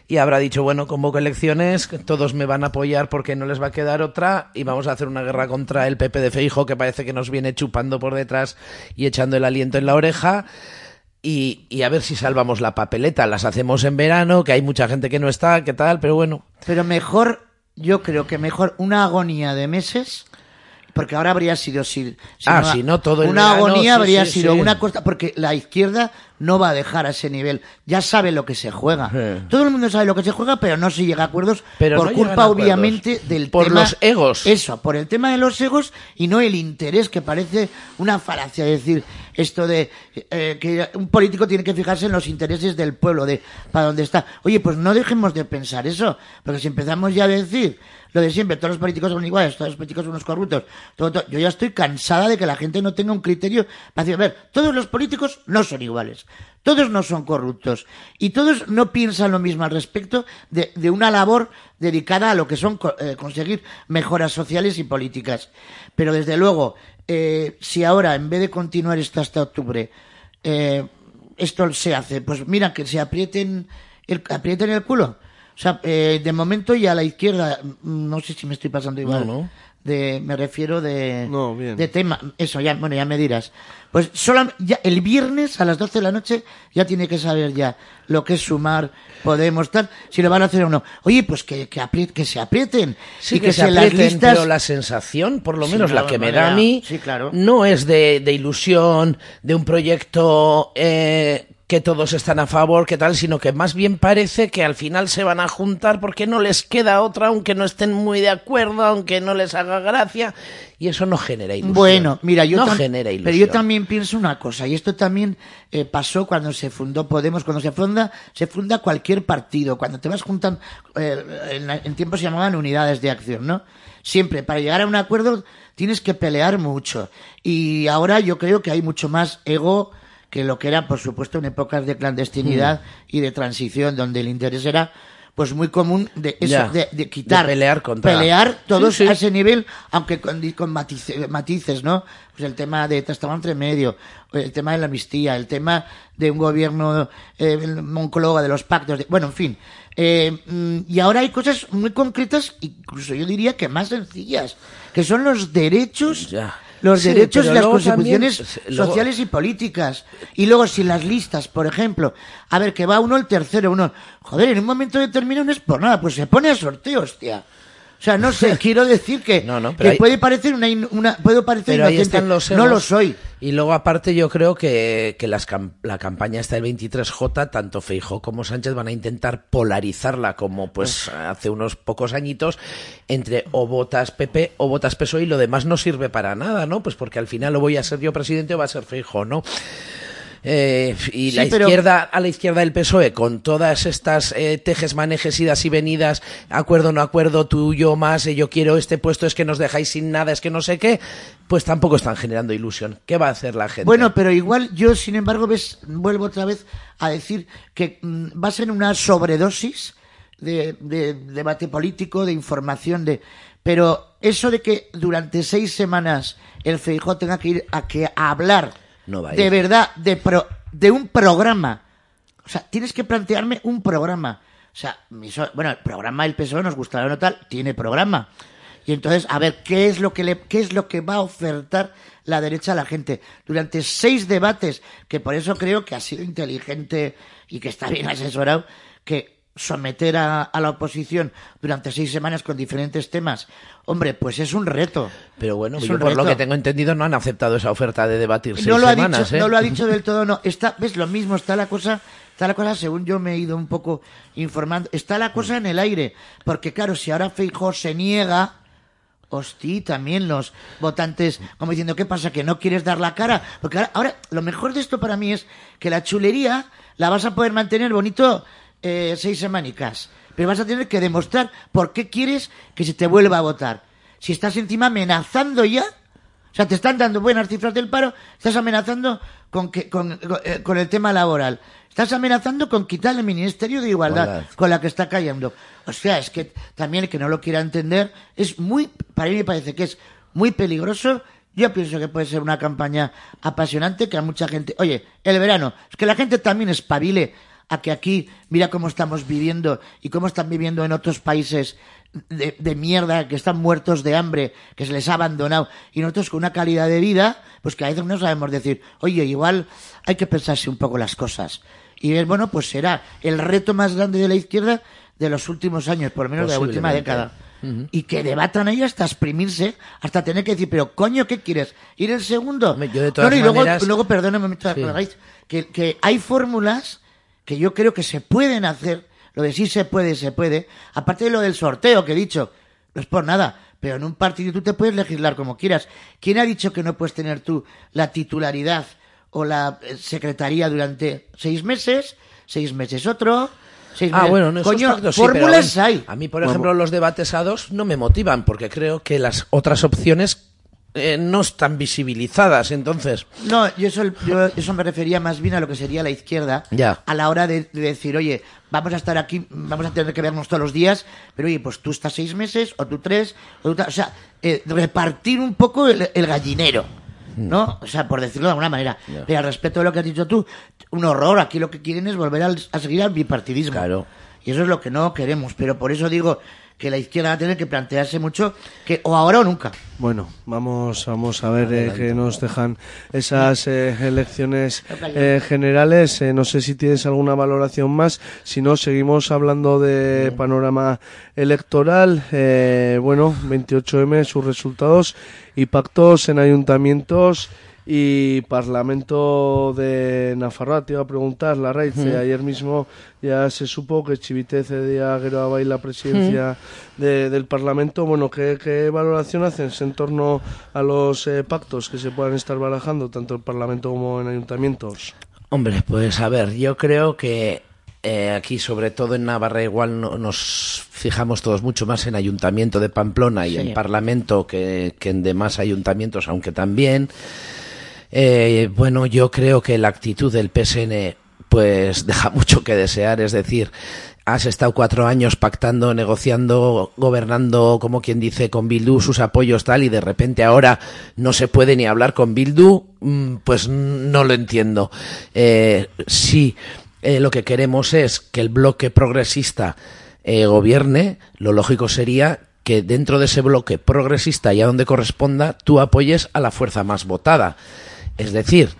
y habrá dicho, bueno, convoco elecciones, todos me van a apoyar porque no les va a quedar otra y vamos a hacer una guerra contra el PP de Feijo que parece que nos viene chupando por detrás y echando el aliento en la oreja. Y, y a ver si salvamos la papeleta. Las hacemos en verano, que hay mucha gente que no está, que tal, pero bueno. Pero mejor, yo creo que mejor una agonía de meses, porque ahora habría sido si, Ah, si no, todo el una verano, agonía sí, habría sí, sido sí. una cosa, porque la izquierda no va a dejar a ese nivel, ya sabe lo que se juega. Todo el mundo sabe lo que se juega, pero no se llega a acuerdos Pero por no culpa acuerdos. obviamente del Por tema- los egos. Eso, por el tema de los egos y no el interés que parece una falacia decir esto de eh, que un político tiene que fijarse en los intereses del pueblo, de para dónde está. Oye, pues no dejemos de pensar eso, porque si empezamos ya a decir lo de siempre, todos los políticos son iguales, todos los políticos son unos corruptos, todo, todo, yo ya estoy cansada de que la gente no tenga un criterio para decir, a ver, todos los políticos no son iguales, todos no son corruptos y todos no piensan lo mismo al respecto de, una labor dedicada a lo que son eh, conseguir mejoras sociales y políticas. Pero desde luego, eh, si ahora en vez de continuar esto hasta octubre, eh, esto se hace, pues mira que se aprieten el, aprieten el culo. O sea, eh, de momento ya la izquierda, mm, no sé si me estoy pasando igual. De, me refiero de, No, bien. de tema, eso ya, bueno, ya me dirás. Pues solo, ya el viernes a las 12 de la noche ya tiene que saber ya lo que es sumar, podemos, tal, si lo van a hacer o no. Oye, pues que, que, apri- que se aprieten. Sí y que, se en las aprieten, listas- pero la sensación, por lo Sí, menos no, la que me da a mí, Sí, claro. no es de, de ilusión, de un proyecto eh, que todos están a favor, que tal, sino que más bien parece que al final se van a juntar porque no les queda otra, aunque no estén muy de acuerdo, aunque no les haga gracia, y eso no genera ilusión. Bueno, mira, yo, no genera ilusión. pero yo también pienso una cosa, y esto también eh, pasó cuando se fundó Podemos, cuando se funda, se funda cualquier partido, cuando te vas juntando, eh, en, en tiempo se llamaban unidades de acción, ¿no? Siempre, para llegar a un acuerdo tienes que pelear mucho, y ahora yo creo que hay mucho más ego que lo que era, por supuesto, en épocas de clandestinidad y de transición, donde el interés era pues muy común de eso, Ya, de, de quitar, de pelear contra- pelear todos Sí, sí. a ese nivel, aunque con, con matice- matices, ¿no? Pues el tema de estaba entre medio, el tema de la amnistía, el tema de un gobierno eh, Moncloa, de los pactos, de- bueno, en fin. Eh, mm, y ahora hay cosas muy concretas, incluso yo diría que más sencillas, que son los derechos, los Sí, derechos y las consecuciones también, luego- sociales y políticas. Y luego si las listas, por ejemplo, a ver, que va uno el tercero, uno, joder, en un momento determinado no es por nada, pues se pone a sorteo, hostia. O sea, no sé, quiero decir que, pero que hay- puede parecer una, una puedo parecer Pero ahí inocente. están los no lo soy. Y luego, aparte, yo creo que, que las cam- la campaña está del 23J, tanto Feijó como Sánchez van a intentar polarizarla, como pues hace unos pocos añitos, entre o votas PP o votas PSOE, y lo demás no sirve para nada, ¿no? Pues porque al final o voy a ser yo presidente o va a ser Feijó, ¿no? Eh, y Sí, la pero- izquierda a la izquierda del PSOE con todas estas eh, tejes manejes idas y venidas acuerdo no acuerdo tú yo más eh, yo quiero este puesto es que nos dejáis sin nada es que no sé qué pues tampoco están generando ilusión. Qué va a hacer la gente Bueno, pero igual yo, sin embargo, ves, vuelvo otra vez a decir que mm, va a ser una sobredosis de, de debate político, de información, de pero eso de que durante seis semanas el Feijó tenga que ir a que a hablar No va a de verdad de pro- de un programa, o sea, tienes que plantearme un programa. O sea, bueno, el programa del PSOE nos gustará o no tal, tiene programa. Y entonces, a ver, ¿qué es lo que le, qué es lo que va a ofertar la derecha a la gente? Durante seis debates, que por eso creo que ha sido inteligente y que está bien asesorado, que someter a, a la oposición durante seis semanas con diferentes temas, hombre, pues es un reto. pero bueno yo por lo que tengo entendido no han aceptado esa oferta de debatir seis no lo ha semanas dicho, ¿eh? no lo ha dicho del todo, no. Está, ves lo mismo, está la cosa, está la cosa según yo me he ido un poco informando, está la cosa en el aire, porque claro, si ahora Feijóo se niega, Hosti, también los votantes, como diciendo, ¿qué pasa? ¿Que no quieres dar la cara? Porque ahora, ahora, lo mejor de esto para mí es que la chulería la vas a poder mantener bonito eh, seis semanicas. Pero vas a tener que demostrar por qué quieres que se te vuelva a votar. Si estás encima amenazando ya, o sea, te están dando buenas cifras del paro, estás amenazando con, que, con, con, eh, con el tema laboral. Estás amenazando con quitar el Ministerio de Igualdad, Igualdad. con la que está cayendo. O sea, es que también el que no lo quiera entender es muy, para mí me parece que es muy peligroso. Yo pienso que puede ser una campaña apasionante que a mucha gente, oye, el verano, es que la gente también espabile a que aquí, mira cómo estamos viviendo y cómo están viviendo en otros países de, de mierda, que están muertos de hambre, que se les ha abandonado, y nosotros con una calidad de vida, pues que a veces no sabemos decir, oye, igual hay que pensarse un poco las cosas. Y ver, bueno, pues será el reto más grande de la izquierda de los últimos años, por lo menos de la última década. Y que debatan ahí hasta exprimirse, hasta tener que decir, pero coño, ¿qué quieres? ¿Ir el segundo? yo de todas no, no, y luego, maneras- luego, perdóname Sí. Que hay fórmulas que yo creo que se pueden hacer, lo de sí se puede, se puede, aparte de lo del sorteo que he dicho, no es por nada, pero en un partido tú te puedes legislar como quieras. ¿Quién ha dicho que no puedes tener tú la titularidad o la eh, secretaría durante seis meses, seis meses otro, seis Ah, meses? bueno, no, Coño, sí, pero fórmulas hay. A mí, por ejemplo, los debates a dos no me motivan, porque creo que las otras opciones eh, no están visibilizadas, entonces... No, yo eso, yo eso me refería más bien a lo que sería la izquierda. Ya. A la hora de, de decir, oye, vamos a estar aquí, vamos a tener que vernos todos los días, pero oye, pues tú estás seis meses, o tú tres, o, tú o sea, eh, repartir un poco el, el gallinero. ¿No? O sea, por decirlo de alguna manera. Pero al respecto de lo que has dicho tú, un horror. Aquí lo que quieren es volver al- a seguir al bipartidismo. Claro. Y eso es lo que no queremos. Pero por eso digo que la izquierda va a tener que plantearse mucho que o ahora o nunca. Bueno, vamos, vamos a ver eh, qué nos dejan esas eh, elecciones eh, generales. Eh, no sé si tienes alguna valoración más. Si no, seguimos hablando de panorama electoral. Eh, bueno, 28M, sus resultados y pactos en ayuntamientos y Parlamento de Nafarroa, te iba a preguntar, la raíz, ayer mismo ya se supo que Chivite cedía a Gero Abay la presidencia de- del Parlamento. Bueno, ¿qué, qué valoración haces en torno a los eh, pactos que se puedan estar barajando, tanto en Parlamento como en ayuntamientos? Hombre, pues a ver, yo creo que eh, aquí, sobre todo en Navarra, igual no- nos fijamos todos mucho más en Ayuntamiento de Pamplona y Sí. en Parlamento que, que en demás ayuntamientos, aunque también. Eh, bueno, yo creo que la actitud del PSN pues deja mucho que desear, es decir, has estado cuatro años pactando, negociando, gobernando, como quien dice, con Bildu sus apoyos tal, y de repente ahora no se puede ni hablar con Bildu, mm, pues no lo entiendo. Eh, sí, eh, lo que queremos es que el bloque progresista eh, gobierne, lo lógico sería que dentro de ese bloque progresista y a donde corresponda, tú apoyes a la fuerza más votada. Es decir,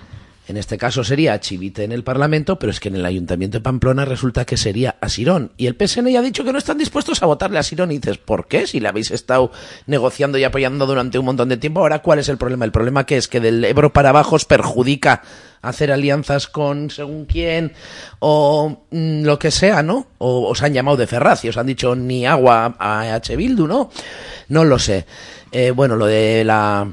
en este caso sería Chivite en el Parlamento, pero es que en el Ayuntamiento de Pamplona resulta que sería a Sirón. Y el PSN ya ha dicho que no están dispuestos a votarle a Sirón. Y dices, ¿por qué? Si le habéis estado negociando y apoyando durante un montón de tiempo, ahora ¿cuál es el problema? El problema que es que del Ebro para abajo os perjudica hacer alianzas con según quién o mm, lo que sea, ¿no? O os han llamado de Ferraz y os han dicho ni agua a H. Bildu, ¿no? No lo sé. Eh, bueno, lo de la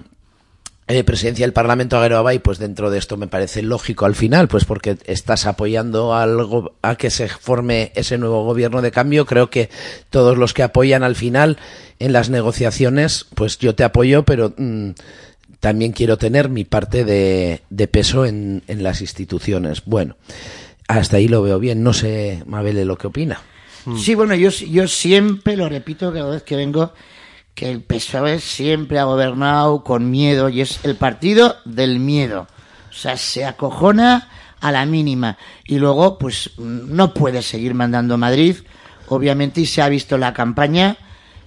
eh, presidencia del Parlamento Aguero Abay, pues dentro de esto me parece lógico al final, pues porque estás apoyando algo a que se forme ese nuevo gobierno de cambio. Creo que todos los que apoyan al final en las negociaciones, pues yo te apoyo, pero mm, también quiero tener mi parte de, peso en, las instituciones. Bueno, hasta ahí lo veo bien. No sé, Mabel, lo que opina. Sí, bueno, yo siempre lo repito cada vez que vengo, que el PSOE siempre ha gobernado con miedo y es el partido del miedo. O sea, se acojona a la mínima. Y luego, pues, no puede seguir mandando Madrid, obviamente, y se ha visto la campaña,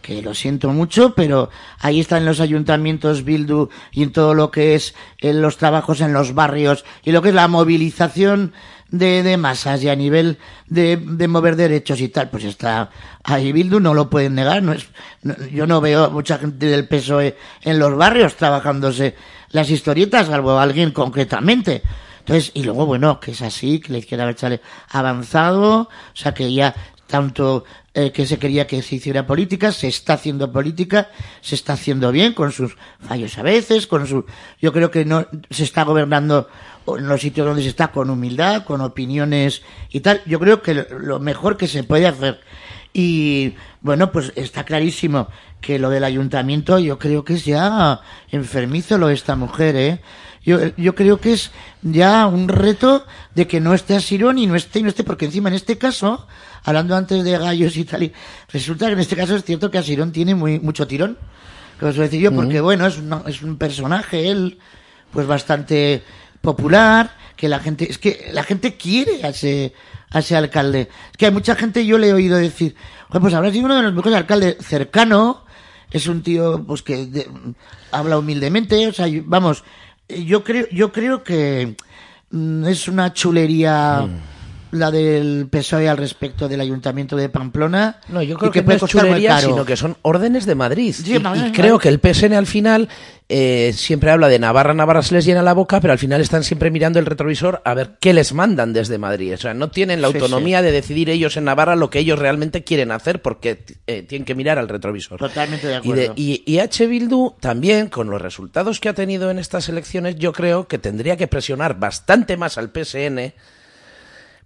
que lo siento mucho, pero ahí están los ayuntamientos Bildu y en todo lo que es en los trabajos en los barrios y lo que es la movilización de, de masas y a nivel de, de mover derechos y tal, pues está ahí Bildu, no lo pueden negar, no es, no- yo no veo mucha gente del PSOE en los barrios trabajándose las historietas, salvo alguien concretamente. Entonces, y luego, bueno, que es así, que la izquierda abertzale avanzado, o sea que ya tanto eh, que se quería que se hiciera política, se está haciendo política, se está haciendo bien, con sus fallos a veces, con su, yo creo que no, se está gobernando en los sitios donde se está con humildad, con opiniones y tal, yo creo que lo mejor que se puede hacer. Y bueno, pues está clarísimo que lo del ayuntamiento yo creo que es ya enfermizo lo de esta mujer, ¿eh? Yo, yo creo que es ya un reto de que no esté Asirón y no esté y no esté, porque encima en este caso, hablando antes de gallos y tal, y resulta que en este caso es cierto que Asirón tiene muy, mucho tirón, que os voy a decir yo, porque Ujú. bueno, es, una- es un personaje, él, pues bastante popular, que la gente, es que la gente quiere a ese, a ese alcalde. Es que hay mucha gente, yo le he oído decir, "Joder, pues habrá sido uno de los mejores alcaldes cercano, es un tío, pues que de- habla humildemente, o sea, yo- vamos, yo creo, yo creo que mm, es una chulería la del PSOE al respecto del ayuntamiento de Pamplona. No, yo creo que, no puede es chulería, caro. sino que son órdenes de Madrid. Sí, y, creo que el PSN al final eh, siempre habla de Navarra, Navarra se les llena la boca, pero al final están siempre mirando el retrovisor a ver qué les mandan desde Madrid. O sea, no tienen la Sí, autonomía de decidir ellos en Navarra lo que ellos realmente quieren hacer porque eh, tienen que mirar al retrovisor. Totalmente de Y, de- acuerdo. y, y H. Bildu también, con los resultados que ha tenido en estas elecciones, yo creo que tendría que presionar bastante más al PSN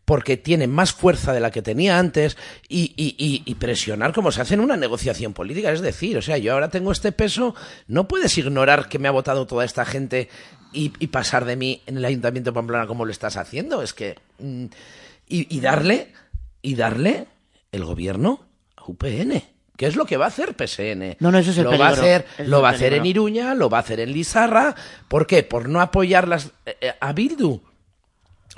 porque tiene más fuerza de la que tenía antes y, y- y- y presionar como se hace en una negociación política. Es decir, o sea, yo ahora tengo este peso, no puedes ignorar que me ha votado toda esta gente y, pasar de mí en el Ayuntamiento de Pamplona como lo estás haciendo. Es que... mm, y, darle, y darle el gobierno a UPN. ¿Qué es lo que va a hacer PSN? No, no, ese es el lo va a peligro. hacer, es lo va a hacer en peligro. Iruña, lo va a hacer en Lizarra. ¿Por qué? Por no apoyar las, eh, eh, a Bildu.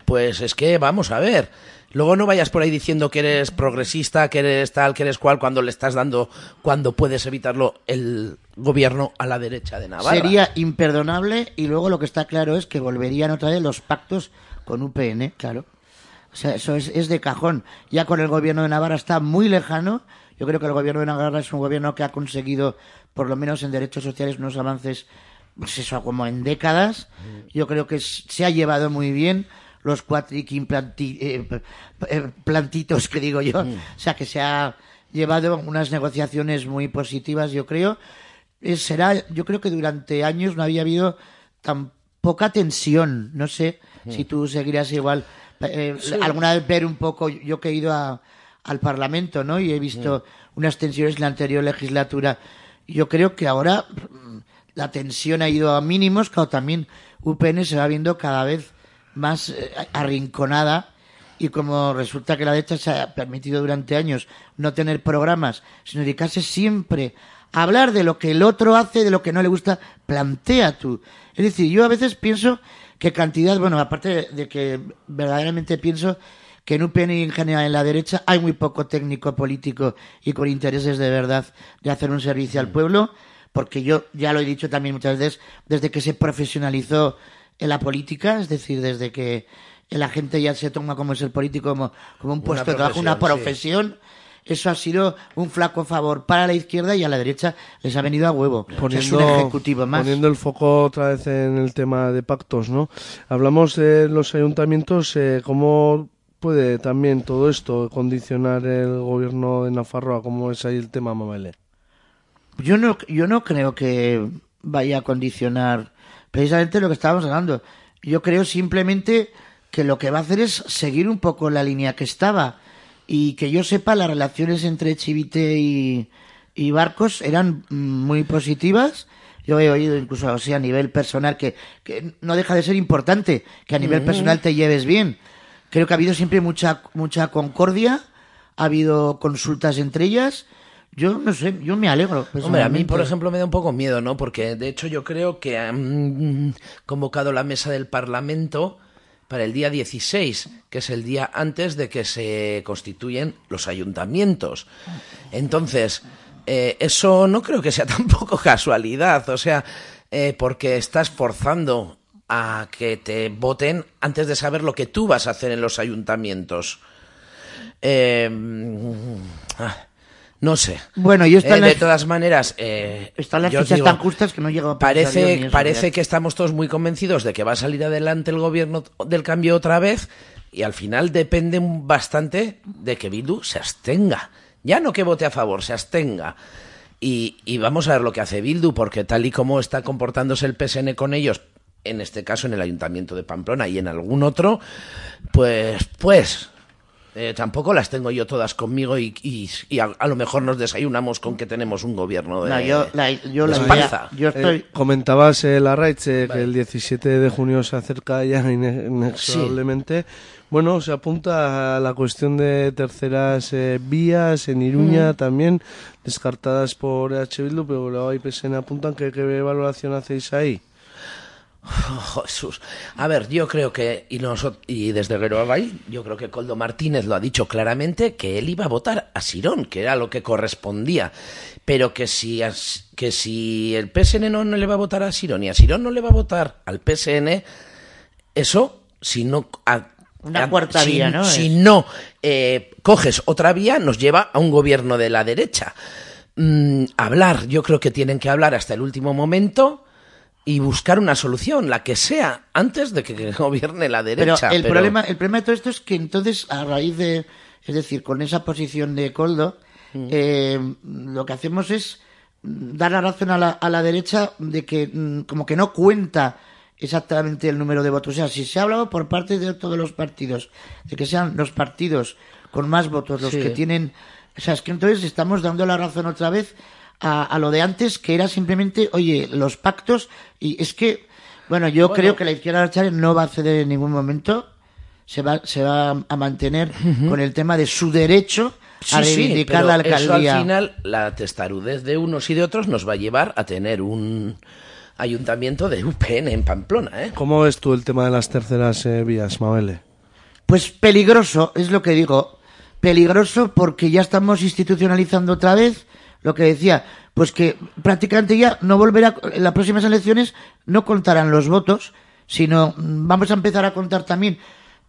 Pues es que, vamos a ver. Luego no vayas por ahí diciendo que eres progresista, que eres tal, que eres cual, cuando le estás dando, cuando puedes evitarlo, el gobierno a la derecha de Navarra. Sería imperdonable y luego lo que está claro es que volverían otra vez los pactos con UPN, claro. O sea, eso es, es de cajón. Ya con el gobierno de Navarra está muy lejano. Yo creo que el gobierno de Navarra es un gobierno que ha conseguido, por lo menos en derechos sociales, unos avances pues eso, como en décadas. Yo creo que se ha llevado muy bien los cuatriquín planti- eh, eh, plantitos que digo yo. O sea, que se ha llevado unas negociaciones muy positivas, yo creo. Eh, será, yo creo que durante años no había habido tan poca tensión. No sé si tú seguirás igual. Eh, Sí. Alguna vez ver un poco, yo que he ido a- al Parlamento, ¿no? Y he visto unas tensiones en la anterior legislatura. Yo creo que ahora mm, la tensión ha ido a mínimos, claro, también UPN se va viendo cada vez más eh, arrinconada y como resulta que la derecha se ha permitido durante años no tener programas, sino dedicarse siempre a hablar de lo que el otro hace, de lo que no le gusta, plantea tú. Es decir, yo a veces pienso que cantidad, bueno, aparte de que verdaderamente pienso que en UPN y en general en la derecha hay muy poco técnico político y con intereses de verdad de hacer un servicio al pueblo, porque yo ya lo he dicho también muchas veces, desde que se profesionalizó en la política, es decir, desde que la gente ya se toma como es el político como, como un puesto de trabajo, una profesión, sí. eso ha sido un flaco favor para la izquierda y a la derecha les ha venido a huevo. Es un ejecutivo más. poniendo el foco otra vez en el tema de pactos, ¿no? Hablamos de los ayuntamientos, eh, ¿cómo puede también todo esto condicionar el gobierno de Nafarroa? ¿Cómo es ahí el tema, Mamele? Yo no, yo no creo que vaya a condicionar precisamente lo que estábamos hablando. Yo creo simplemente que lo que va a hacer es seguir un poco la línea que estaba y que yo sepa las relaciones entre Chivite y, y Barcos eran muy positivas. Yo he oído incluso o sea, a nivel personal que, que no deja de ser importante que a nivel Mm. personal te lleves bien. Creo que ha habido siempre mucha mucha concordia, ha habido consultas entre ellas. Yo no sé, yo me alegro. Hombre, a mí, por ejemplo, me da un poco miedo, ¿no? Porque, de hecho, yo creo que han convocado la mesa del Parlamento para el día 16, que es el día antes de que se constituyen los ayuntamientos. Entonces, eh, eso no creo que sea tampoco casualidad, o sea, eh, porque estás forzando a que te voten antes de saber lo que tú vas a hacer en los ayuntamientos. Eh, ah, no sé. Bueno, yo Eh, de todas maneras, eh, Están las fichas digo, tan justas que no llego a pensar yo ni Parece, eso, parece que estamos todos muy convencidos de que va a salir adelante el gobierno del cambio otra vez y al final depende bastante de que Bildu se abstenga. Ya no que vote a favor, se abstenga. Y, y vamos a ver lo que hace Bildu, porque tal y como está comportándose el PSN con ellos, en este caso en el Ayuntamiento de Pamplona y en algún otro, pues, pues, eh, tampoco las tengo yo todas conmigo y, y- y a, a lo mejor nos desayunamos con que tenemos un gobierno de, No, yo la- yo de la idea- yo estoy- Eh, comentabas, eh, Larraitz, eh, que el 17 de junio se acerca ya ine- inexorablemente. Bueno, se apunta a la cuestión de terceras eh, vías en Iruña Mm. también, descartadas por EH Bildu, pero la OIPSN PSN apuntan que qué valoración hacéis ahí. Oh, Jesús. A ver, yo creo que, y, nosot- y desde Gueroabay, yo creo que Coldo Martínez lo ha dicho claramente, que él iba a votar a Sirón, que era lo que correspondía. Pero que si, que si el PSN no, no le va a votar a Sirón y a Sirón no le va a votar al PSN, eso, si no... a- Una a- cuarta si- vía, ¿no? Si no eh, coges otra vía, nos lleva a un gobierno de la derecha. Mm, hablar, yo creo que tienen que hablar hasta el último momento y buscar una solución, la que sea, antes de que gobierne la Pero derecha. el problema, el problema de todo esto es que entonces a raíz de, es decir, con esa posición de Coldo, Mm. eh, lo que hacemos es dar la razón a la, a la derecha de que mm, como que no cuenta exactamente el número de votos. O sea, si se ha hablado por parte de todos los partidos, de que sean los partidos con más votos los Sí. que tienen, o sea, es que entonces estamos dando la razón otra vez a, a lo de antes, que era simplemente, oye, los pactos, y es que, bueno, yo Bueno. creo que la izquierda abertzale no va a ceder en ningún momento, se va, se va a mantener con el tema de su derecho a Sí, sí, reivindicar pero la eso alcaldía. al final, la testarudez de unos y de otros nos va a llevar a tener un ayuntamiento de UPN en Pamplona, ¿eh? ¿Cómo ves tú el tema de las terceras eh, vías, Mabele? Pues peligroso, es lo que digo. Peligroso porque ya estamos institucionalizando otra vez lo que decía, pues que prácticamente ya no volverá, en las próximas elecciones no contarán los votos, sino mm, vamos a empezar a contar también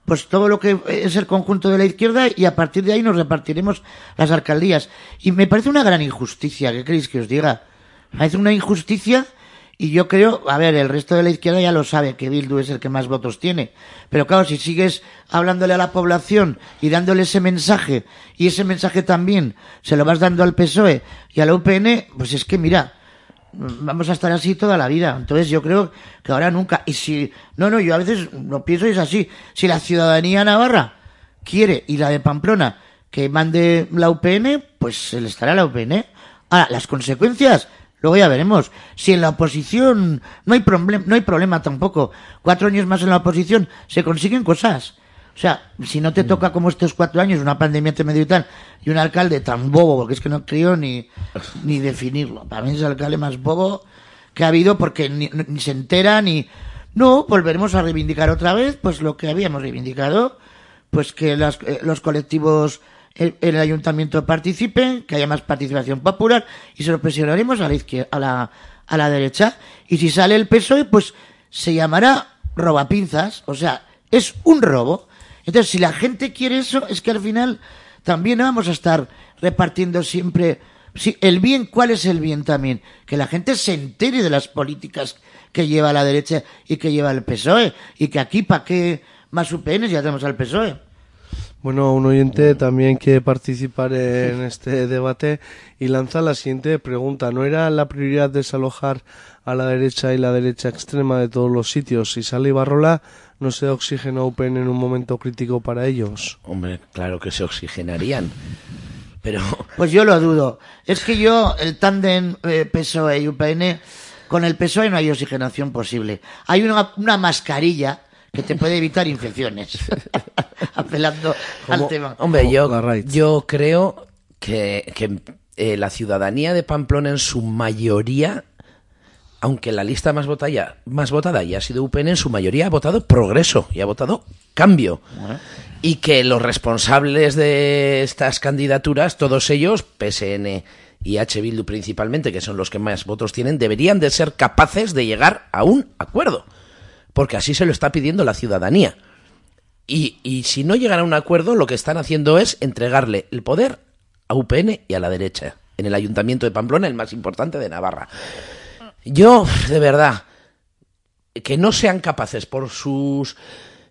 pues todo lo que es el conjunto de la izquierda y a partir de ahí nos repartiremos las alcaldías. Y me parece una gran injusticia, ¿qué queréis que os diga? Me parece una injusticia Y yo creo, a ver, el resto de la izquierda ya lo sabe que Bildu es el que más votos tiene. Pero claro, si sigues hablándole a la población y dándole ese mensaje, y ese mensaje también se lo vas dando al PSOE y a la UPN, pues es que mira, vamos a estar así toda la vida. Entonces yo creo que ahora nunca. Y si, no, no, yo a veces lo pienso y es así. Si la ciudadanía navarra quiere y la de Pamplona que mande la UPN, pues se le estará la UPN. Ahora, las consecuencias, luego ya veremos. Si en la oposición no hay, problem- no hay problema tampoco. Cuatro años más en la oposición se consiguen cosas. O sea, si no te toca como estos cuatro años, una pandemia entre medio y tal, y un alcalde tan bobo, porque es que no creo ni, ni definirlo. Para mí es el alcalde más bobo que ha habido porque ni, ni se entera ni... No, volveremos a reivindicar otra vez, pues lo que habíamos reivindicado, pues que las- eh, los colectivos en el ayuntamiento participen, que haya más participación popular y se lo presionaremos a la izquierda, a la, a la derecha. Y si sale el PSOE, pues se llamará robapinzas, o sea, es un robo. Entonces, si la gente quiere eso, es que al final también vamos a estar repartiendo siempre sí, el bien. ¿Cuál es el bien también? Que la gente se entere de las políticas que lleva la derecha y que lleva el PSOE. Y que aquí, ¿para qué más UPNs? Ya tenemos al PSOE. Bueno, un oyente también quiere participar en este debate y lanza la siguiente pregunta. ¿No era la prioridad desalojar a la derecha y la derecha extrema de todos los sitios? Si sale Ibarrola, ¿no se da oxígeno a UPN en un momento crítico para ellos? Hombre, claro que se oxigenarían. Pero Pues yo lo dudo. Es que yo, el tándem eh, PSOE y UPN, con el PSOE no hay oxigenación posible. Hay una, una mascarilla que te puede evitar infecciones. Apelando al tema. Hombre, yo, yo creo que, que, eh, la ciudadanía de Pamplona en su mayoría, aunque la lista más votada, más votada ya ha sido UPN, en su mayoría ha votado progreso y ha votado cambio. Y que los responsables de estas candidaturas, todos ellos, PSN y H. Bildu principalmente, que son los que más votos tienen, deberían de ser capaces de llegar a un acuerdo. Porque así se lo está pidiendo la ciudadanía. Y, y si no llegan a un acuerdo, lo que están haciendo es entregarle el poder a UPN y a la derecha, en el ayuntamiento de Pamplona, el más importante de Navarra. Yo, de verdad, que no sean capaces por sus...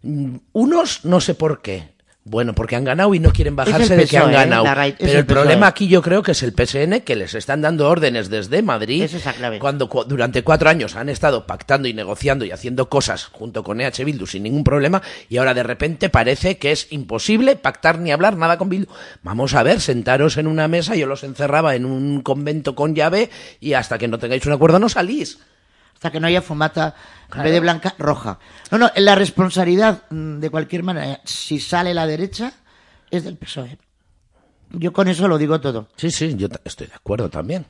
mm, Unos, no sé por qué. Bueno, porque han ganado y no quieren bajarse de que han PSOE, ¿eh? ganado. Pero el el problema aquí yo creo que es el PSN que les están dando órdenes desde Madrid. Esa es la clave. Cuando cu- durante cuatro años han estado pactando y negociando y haciendo cosas junto con EH Bildu sin ningún problema y ahora de repente parece que es imposible pactar ni hablar nada con Bildu. Vamos a ver, sentaros en una mesa, yo los encerraba en un convento con llave y hasta que no tengáis un acuerdo no salís. Hasta que no haya fumata, en vez de blanca, roja. No, no, la responsabilidad, mm, de cualquier manera, si sale la derecha, es del PSOE. Yo con eso lo digo todo. Sí, sí, yo estoy de acuerdo también.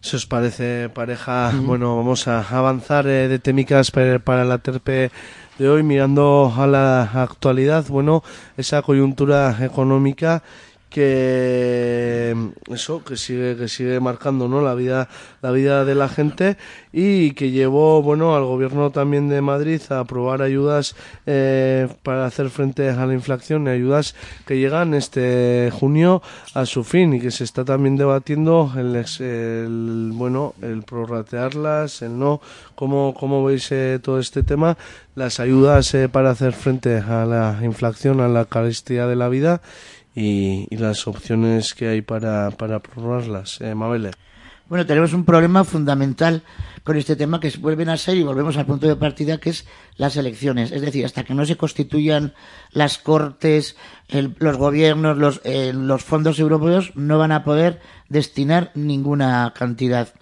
Si os parece, pareja, bueno, vamos a avanzar eh, de técnicas para, para la terpe de hoy, mirando a la actualidad, bueno, esa coyuntura económica que eso que sigue que sigue marcando no la vida la vida de la gente y que llevó bueno al gobierno también de Madrid a aprobar ayudas eh, para hacer frente a la inflación y ayudas que llegan este junio a su fin y que se está también debatiendo el, el bueno el prorratearlas el no. Cómo cómo veis eh, todo este tema las ayudas eh, para hacer frente a la inflación a la carestía de la vida y, y las opciones que hay para, para prorrogarlas. Eh, Mabele. Bueno, tenemos un problema fundamental con este tema que vuelven a ser y volvemos al punto de partida que es las elecciones. Es decir, hasta que no se constituyan las cortes, los gobiernos, los, eh, los fondos europeos no van a poder destinar ninguna cantidad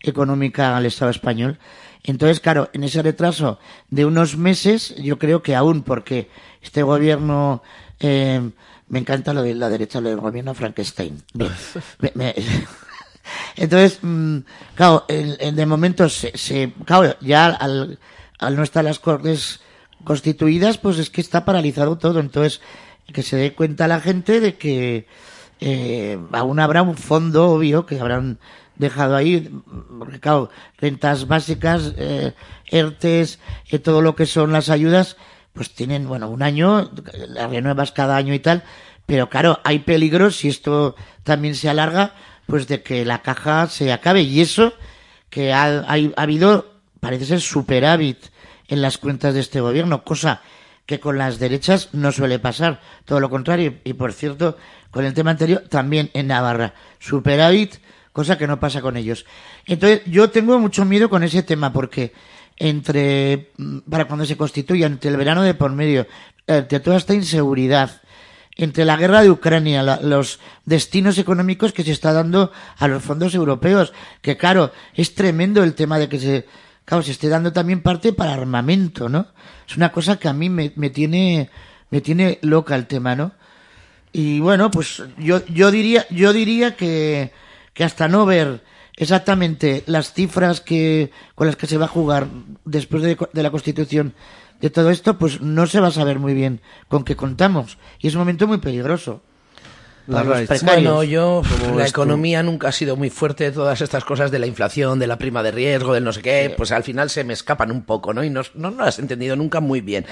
económica al Estado español. Entonces, claro, en ese retraso de unos meses, yo creo que aún porque este gobierno, eh, me encanta lo de la derecha, lo del gobierno Frankenstein. Bien. Me- me- entonces, mm, claro, en- en- de momento se, se- claro, ya al, al no estar las cortes constituidas, pues es que está paralizado todo. Entonces, que se dé cuenta la gente de que eh, aún habrá un fondo obvio que habrán dejado ahí, porque claro, rentas básicas, eh, ERTES, eh, todo lo que son las ayudas, pues tienen, bueno, un año, las renuevas cada año y tal, pero claro, hay peligros si esto también se alarga, pues de que la caja se acabe y eso que ha, ha habido, parece ser, superávit en las cuentas de este gobierno, cosa que con las derechas no suele pasar, todo lo contrario. Y por cierto, con el tema anterior, también en Navarra, superávit, cosa que no pasa con ellos. Entonces, yo tengo mucho miedo con ese tema, porque entre, para cuando se constituya, entre el verano de por medio, entre toda esta inseguridad, entre la guerra de Ucrania, la- los destinos económicos que se está dando a los fondos europeos, que claro, es tremendo el tema de que se, claro, se esté dando también parte para armamento, ¿no? Es una cosa que a mí me, me tiene, me tiene loca el tema, ¿no? Y bueno, pues yo, yo diría, yo diría que, que hasta no ver exactamente las cifras que, con las que se va a jugar después de, de la constitución de todo esto, pues no se va a saber muy bien con qué contamos. Y es un momento muy peligroso. Para los precarios. Bueno, yo, ¿Cómo la tú? economía nunca ha sido muy fuerte de todas estas cosas de la inflación, de la prima de riesgo, del no sé qué, pues al final se me escapan un poco, ¿no? Y no, no, no las he entendido nunca muy bien.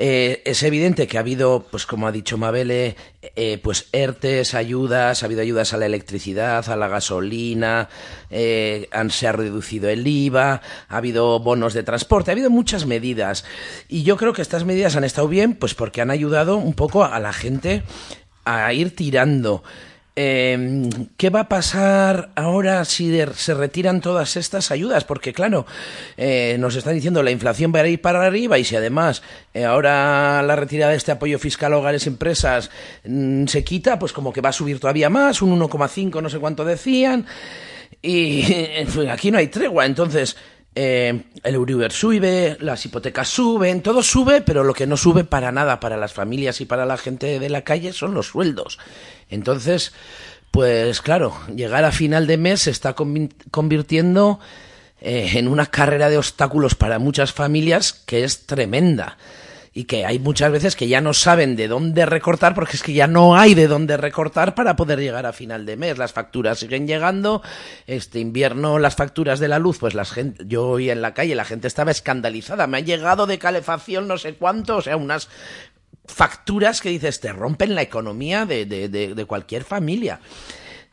Eh, es evidente que ha habido, pues como ha dicho Mabele, eh, pues ERTES, ayudas, ha habido ayudas a la electricidad, a la gasolina, eh, han, se ha reducido el IVA, ha habido bonos de transporte, ha habido muchas medidas. Y yo creo que estas medidas han estado bien, pues porque han ayudado un poco a la gente a ir tirando. Eh, ¿Qué va a pasar ahora si de- se retiran todas estas ayudas? Porque, claro, eh, nos están diciendo la inflación va a ir para arriba y si además eh, ahora la retirada de este apoyo fiscal a hogares y empresas mm, se quita, pues como que va a subir todavía más, un 1,5, no sé cuánto decían. Y aquí no hay tregua. Entonces, eh, el Euribor sube, las hipotecas suben, todo sube, pero lo que no sube para nada para las familias y para la gente de la calle son los sueldos. Entonces, pues claro, llegar a final de mes se está convi- convirtiendo eh, en una carrera de obstáculos para muchas familias que es tremenda y que hay muchas veces que ya no saben de dónde recortar porque es que ya no hay de dónde recortar para poder llegar a final de mes. Las facturas siguen llegando. Este invierno las facturas de la luz, pues las gente, yo hoy en la calle la gente estaba escandalizada. Me ha llegado de calefacción no sé cuánto, o sea, unas facturas que dices te rompen la economía de, de, de, de cualquier familia.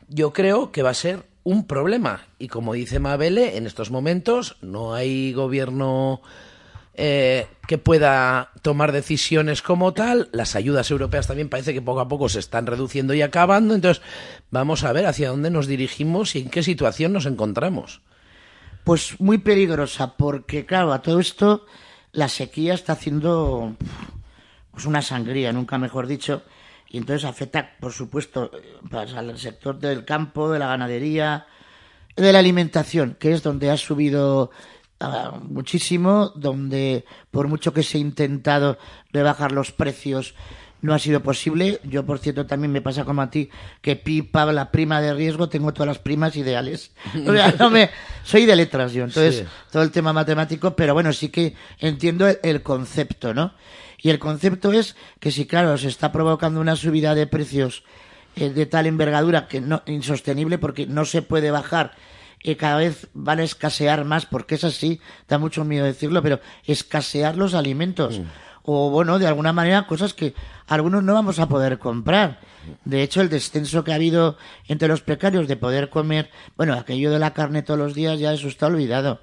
Yo creo que va a ser un problema y como dice Mabele, en estos momentos no hay gobierno eh, que pueda tomar decisiones como tal. Las ayudas europeas también parece que poco a poco se están reduciendo y acabando. Entonces, vamos a ver hacia dónde nos dirigimos y en qué situación nos encontramos. Pues muy peligrosa, porque claro, a todo esto la sequía está haciendo pues una sangría, nunca mejor dicho, y entonces afecta, por supuesto, eh, pues, al sector del campo, de la ganadería, de la alimentación, que es donde ha subido ah, muchísimo, donde por mucho que se ha intentado rebajar los precios, no ha sido posible. Yo, por cierto, también me pasa como a ti, que pipa la prima de riesgo, tengo todas las primas ideales. O sea, no me, soy de letras yo, entonces Sí. todo el tema matemático, pero bueno, sí que entiendo el, el concepto, ¿no? Y el concepto es que si, claro, se está provocando una subida de precios eh, de tal envergadura que no insostenible porque no se puede bajar y cada vez van a escasear más porque es así, da mucho miedo decirlo, pero escasear los alimentos o bueno, de alguna manera cosas que algunos no vamos a poder comprar. De hecho, el descenso que ha habido entre los precarios de poder comer, bueno, aquello de la carne todos los días ya eso está olvidado.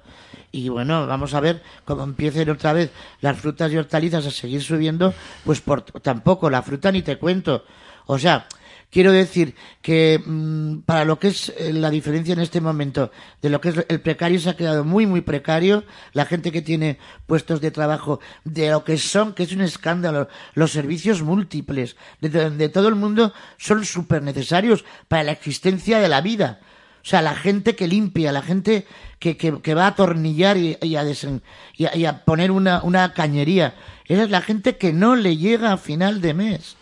Y bueno, vamos a ver cómo empiecen otra vez las frutas y hortalizas a seguir subiendo, pues por tampoco la fruta ni te cuento. O sea, quiero decir que mm, para lo que es eh, la diferencia en este momento de lo que es el precario se ha quedado muy muy precario. La gente que tiene puestos de trabajo de lo que son que es un escándalo los servicios múltiples de, de- todo el mundo son súper necesarios para la existencia de la vida. O sea, la gente que limpia, la gente que, que, que va a atornillar y, a desen- y a poner una, una cañería. Esa es la gente que no le llega a final de mes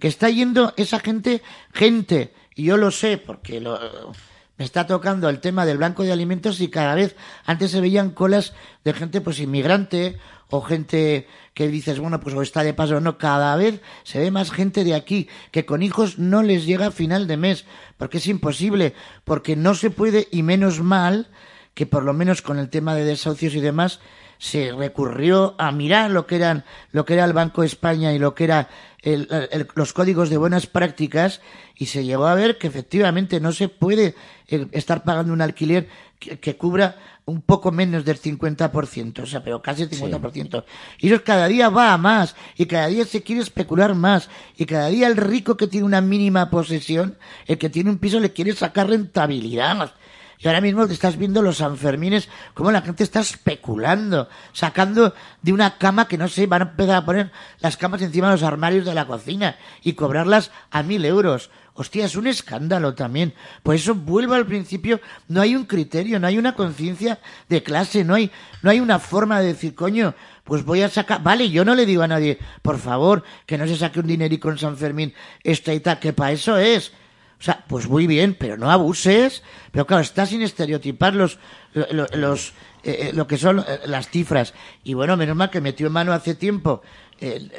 que está yendo esa gente, gente, y yo lo sé porque lo, me está tocando el tema del blanco de alimentos y cada vez antes se veían colas de gente pues inmigrante o gente que dices, bueno, pues o está de paso o no, cada vez se ve más gente de aquí que con hijos no les llega a final de mes, porque es imposible, porque no se puede y menos mal que por lo menos con el tema de desahucios y demás se recurrió a mirar lo que eran lo que era el Banco de España y lo que era el- el- los códigos de buenas prácticas y se llegó a ver que efectivamente no se puede eh, estar pagando un alquiler que, que cubra un poco menos del 50%, o sea, pero casi el 50%. Y eso cada día va a más, y cada día se quiere especular más, y cada día el rico que tiene una mínima posesión, el que tiene un piso le quiere sacar rentabilidad. Y ahora mismo te estás viendo los Sanfermines, cómo la gente está especulando, sacando de una cama que no sé, van a empezar a poner las camas encima de los armarios de la cocina y cobrarlas a mil euros. Hostia, es un escándalo también. Por eso vuelvo al principio, no hay un criterio, no hay una conciencia de clase, no hay, no hay una forma de decir, coño, pues voy a sacar, vale, yo no le digo a nadie, por favor, que no se saque un dinerico en San Fermín, esta y tal, que para eso es. O sea, pues muy bien, pero no abuses. Pero claro, está sin estereotipar los, lo- los, eh, eh, lo que son eh, las cifras. Y bueno, menos mal que metió en mano hace tiempo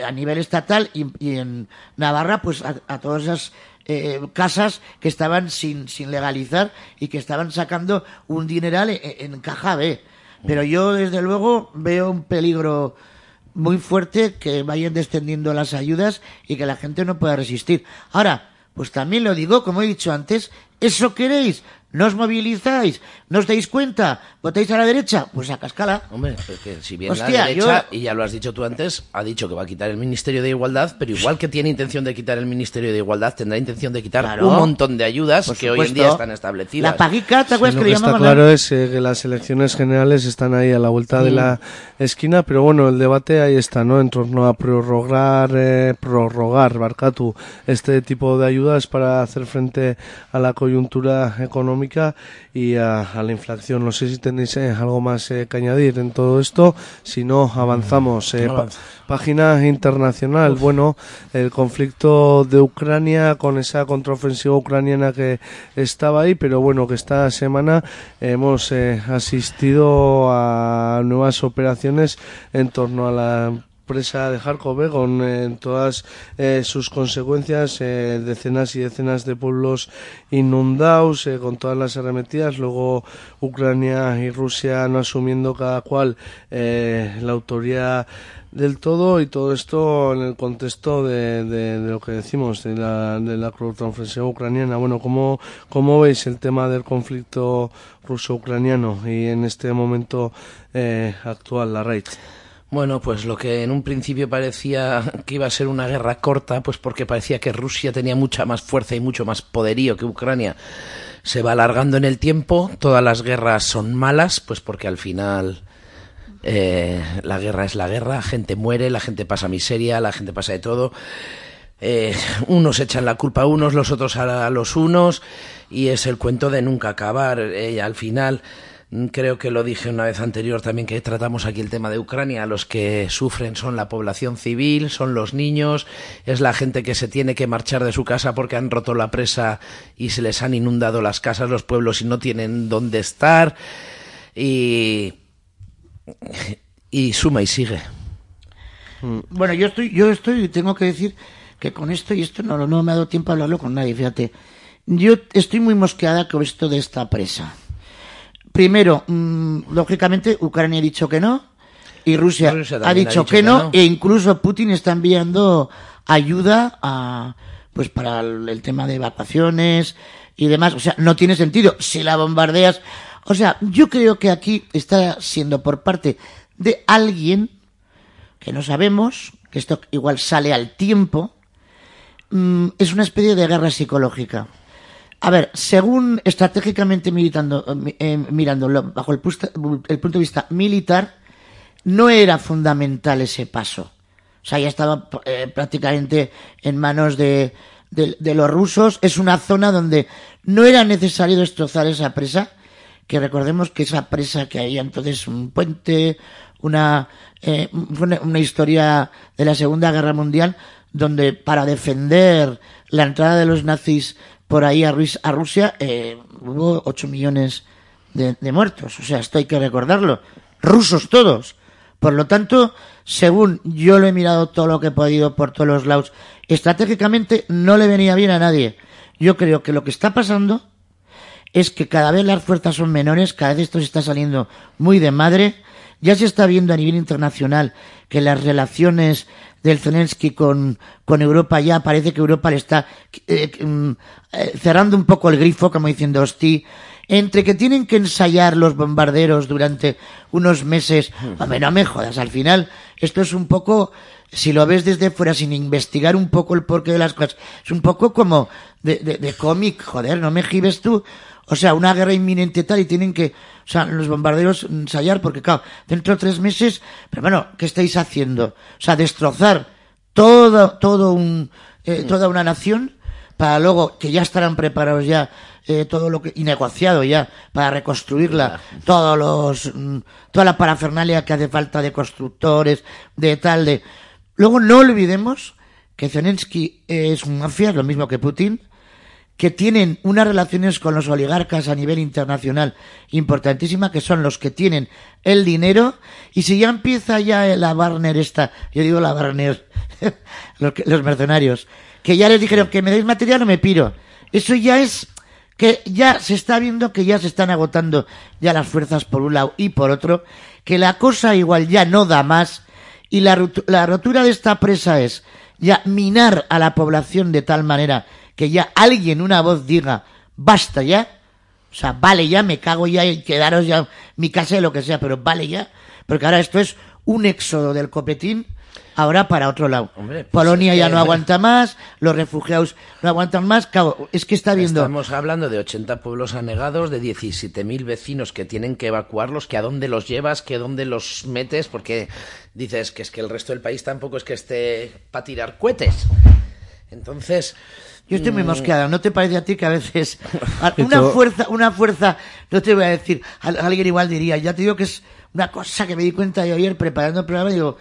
a nivel estatal y, en Navarra, pues a, todas esas eh, casas que estaban sin, sin legalizar y que estaban sacando un dineral en, en caja B. Pero yo, desde luego, veo un peligro muy fuerte que vayan descendiendo las ayudas y que la gente no pueda resistir. Ahora, pues también lo digo, como he dicho antes, ¿eso queréis? ¿No os movilizáis? ¿No os dais cuenta? ¿Votáis a la derecha? Pues a cascala. Hombre, porque si bien Hostia, la derecha, yo- y ya lo has dicho tú antes, ha dicho que va a quitar el Ministerio de Igualdad, pero igual que tiene intención de quitar el Ministerio de Igualdad, tendrá intención de quitar Claro. un montón de ayudas Por que hoy en día están establecidas. La paguica, ¿te Sí, acuerdas lo que que le está claro es eh, que las elecciones generales están ahí a la vuelta de la esquina, pero bueno, el debate ahí está, ¿no? En torno a prorrogar, eh, prorrogar, Barcatu, este tipo de ayudas para hacer frente a la coyuntura económica y a, a la inflación. No sé si tenéis eh, algo más eh, que añadir en todo esto. Si no, avanzamos. Eh, pa- Avanza. Página internacional, bueno, el conflicto de Ucrania con esa contraofensiva ucraniana que estaba ahí, pero bueno, que esta semana hemos eh, asistido a nuevas operaciones en torno a la empresa de Kharkov eh, con eh, todas eh, sus consecuencias, eh, decenas y decenas de pueblos inundados, eh, con todas las arremetidas, luego Ucrania y Rusia no asumiendo cada cual eh, la autoría del todo y todo esto en el contexto de, de- de lo que decimos de la, de la contraofensiva ucraniana. Bueno, ¿cómo, ¿cómo veis el tema del conflicto ruso-ucraniano y en este momento eh, actual, la raid? Bueno, pues lo que en un principio parecía que iba a ser una guerra corta, pues porque parecía que Rusia tenía mucha más fuerza y mucho más poderío que Ucrania, se va alargando en el tiempo. Todas las guerras son malas, pues porque al final eh, la guerra es la guerra, gente muere, la gente pasa miseria, la gente pasa de todo. Eh, unos echan la culpa a unos, los otros a, los unos, y es el cuento de nunca acabar. Eh, al final, creo que lo dije una vez anterior también que tratamos aquí el tema de Ucrania, los que sufren son la población civil, son los niños, es la gente que se tiene que marchar de su casa porque han roto la presa y se les han inundado las casas, los pueblos y no tienen dónde estar. Y, suma y sigue. Bueno, yo estoy, yo estoy, tengo que decir que con esto, y esto no, no me ha dado tiempo a hablarlo con nadie, fíjate. Yo estoy muy mosqueada con esto de esta presa. Primero, mm, lógicamente, Ucrania ha dicho que no, y Rusia, Rusia ha, dicho que, que no, no. e incluso Putin está enviando ayuda a, pues para el, el tema de evacuaciones y demás. O sea, no tiene sentido. Si la bombardeas, o sea, yo creo que aquí está siendo por parte de alguien que no sabemos, que esto igual sale al tiempo, mm, es una especie de guerra psicológica. A ver, según estratégicamente militando, eh, eh, mirándolo bajo el, el punto de vista militar, no era fundamental ese paso. O sea, ya estaba eh, prácticamente en manos de, de- los rusos. Es una zona donde no era necesario destrozar esa presa, que recordemos que esa presa que había entonces un puente, eh, una, una historia de la Segunda Guerra Mundial, donde para defender la entrada de los nazis por ahí a, Rusia eh, hubo 8 millones de, de muertos. O sea, esto hay que recordarlo. Rusos todos. Por lo tanto, según yo lo he mirado todo lo que he podido por todos los lados, estratégicamente no le venía bien a nadie. Yo creo que lo que está pasando es que cada vez las fuerzas son menores, cada vez esto se está saliendo muy de madre, Ya se está viendo a nivel internacional que las relaciones del Zelensky con, con Europa ya parece que Europa le está eh, mm, eh, cerrando un poco el grifo, como diciendo, hostia, entre que tienen que ensayar los bombarderos durante unos meses, hombre, no me jodas, al final esto es un poco, si lo ves desde fuera sin investigar un poco el porqué de las cosas, es un poco como de, de, de cómic, joder, no me gibes tú. O sea, una guerra inminente tal y tienen que, o sea, los bombarderos ensayar porque, claro, dentro de tres meses, pero bueno, ¿qué estáis haciendo? O sea, destrozar todo, todo un, eh, toda una nación para luego que ya estarán preparados ya eh, todo lo que y negociado ya para reconstruirla. Todos los mm, toda la parafernalia que hace falta de constructores de tal de luego no olvidemos que Zelensky es un mafia lo mismo que Putin que tienen unas relaciones con los oligarcas a nivel internacional importantísima, que son los que tienen el dinero, y si ya empieza ya la Warner esta, yo digo la Warner, los, los mercenarios, que ya les dijeron que me deis material o me piro. Eso ya es que ya se está viendo que ya se están agotando ya las fuerzas por un lado y por otro, que la cosa igual ya no da más, y la, la rotura de esta presa es ya minar a la población de tal manera que ya alguien, una voz diga, basta ya, o sea, vale ya, me cago ya y quedaros ya mi casa y lo que sea, pero vale ya, porque ahora esto es un éxodo del copetín ahora para otro lado. Hombre, pues Polonia ya no aguanta más, los refugiados no aguantan más, claro, es que está viendo... Estamos hablando de 80 pueblos anegados, de 17.000 vecinos que tienen que evacuarlos, que a dónde los llevas, que a dónde los metes, porque dices que es que el resto del país tampoco es que esté para tirar cohetes. Entonces... Yo estoy muy mm, mosqueada, ¿no te parece a ti que a veces una fuerza, una fuerza, no te voy a decir, al- alguien igual diría, ya te digo que es una cosa que me di cuenta yo ayer preparando el programa, digo,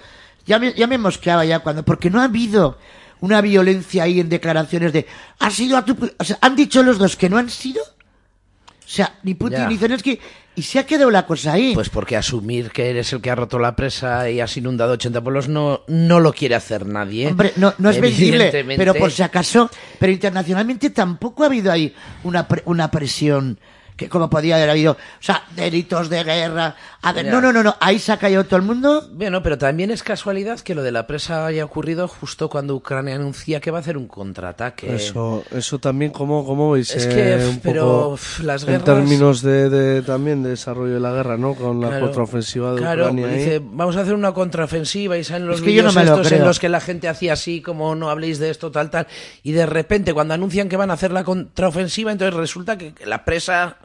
ya me, ya me mosqueaba ya cuando, porque no ha habido una violencia ahí en declaraciones de, ha sido a tu, o sea, han dicho los dos que no han sido, o sea, ni Putin ni Zelensky, y se ha quedado la cosa ahí. Pues porque asumir que eres el que ha roto la presa y has inundado 80 pueblos no, no lo quiere hacer nadie. Hombre, no, no es vendible, pero por si acaso, pero internacionalmente tampoco ha habido ahí una, pre- una presión que como podía haber habido, o sea, delitos de guerra. A ver, Ya. no, no, no, no, ahí se ha caído todo el mundo. Bueno, pero también es casualidad que lo de la presa haya ocurrido justo cuando Ucrania anuncia que va a hacer un contraataque. Eso, eso también, ¿cómo, cómo veis? Es eh, que, un pero, poco las En guerras- términos de, de- también de desarrollo de la guerra, ¿no? Con la Claro, contraofensiva de claro, Ucrania. ahí. dice, vamos a hacer una contraofensiva y salen los Es que yo no vídeos me lo estos en creo. los que la gente hacía así, como no habléis de esto, tal, tal, y de repente cuando anuncian que van a hacer la contraofensiva, entonces resulta que la presa...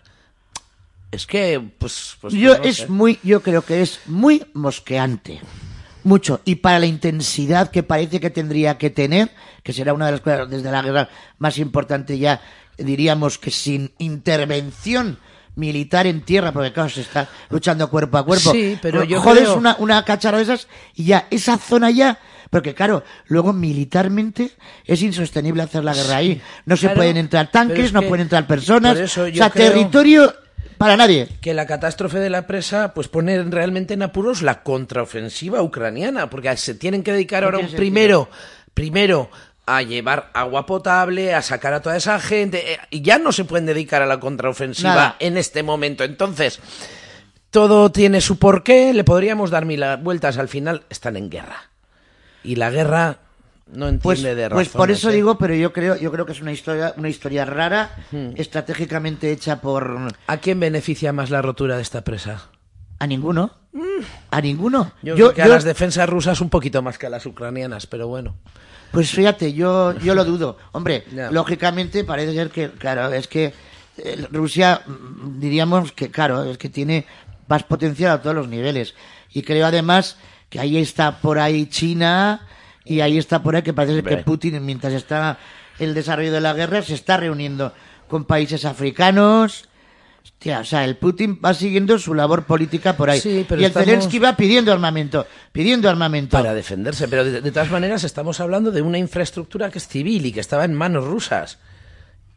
Es que, pues... pues yo no es sé. muy, yo creo que es muy mosqueante. Mucho. Y para la intensidad que parece que tendría que tener, que será una de las cosas desde la guerra más importante ya, diríamos que sin intervención militar en tierra, porque claro, se está luchando cuerpo a cuerpo. Sí, pero yo Jodes creo- una, una cachara de esas y ya, esa zona ya, porque claro, luego militarmente es insostenible hacer la guerra ahí. No se Claro, pueden entrar tanques, es no que- pueden entrar personas. o sea, creo- territorio para nadie. que la catástrofe de la presa pues pone realmente en apuros la contraofensiva ucraniana, porque se tienen que dedicar ahora un- primero, primero a llevar agua potable, a sacar a toda esa gente, eh, y ya no se pueden dedicar a la contraofensiva Nada. en este momento. Entonces, todo tiene su porqué, le podríamos dar mil vueltas, al final están en guerra. Y la guerra no entiende Pues, de pues por razones, eso ¿eh? digo, pero yo creo, yo creo que es una historia, una historia rara, Hmm. estratégicamente hecha por ¿A quién beneficia más la rotura de esta presa? a ninguno, a ninguno. Yo, Yo, creo que a las defensas rusas un poquito más que a las ucranianas, pero bueno. pues fíjate, yo, yo lo dudo. Hombre, lógicamente parece ser que, claro, es que eh, Rusia, diríamos que, claro, es que tiene más potencial a todos los niveles. Y creo además que ahí está por ahí China y ahí está por ahí que parece que. Putin, mientras está el desarrollo de la guerra, se está reuniendo con países africanos. Hostia, o sea, el Putin va siguiendo su labor política por ahí. Sí, pero y el estamos- Zelensky va pidiendo armamento, pidiendo armamento. para defenderse. Pero de, de todas maneras estamos hablando de una infraestructura que es civil y que estaba en manos rusas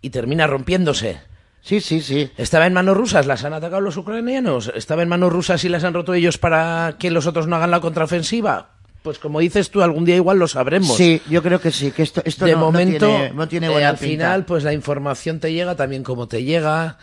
y termina rompiéndose. Sí, sí, sí. Estaba en manos rusas, las han atacado los ucranianos. Estaba en manos rusas y las han roto ellos para que los otros no hagan la contraofensiva. Pues como dices tú, algún día igual lo sabremos. Sí, yo creo que sí, que esto, esto de no, no momento, tiene, no tiene eh, buena al pinta. final, pues la información te llega también como te llega.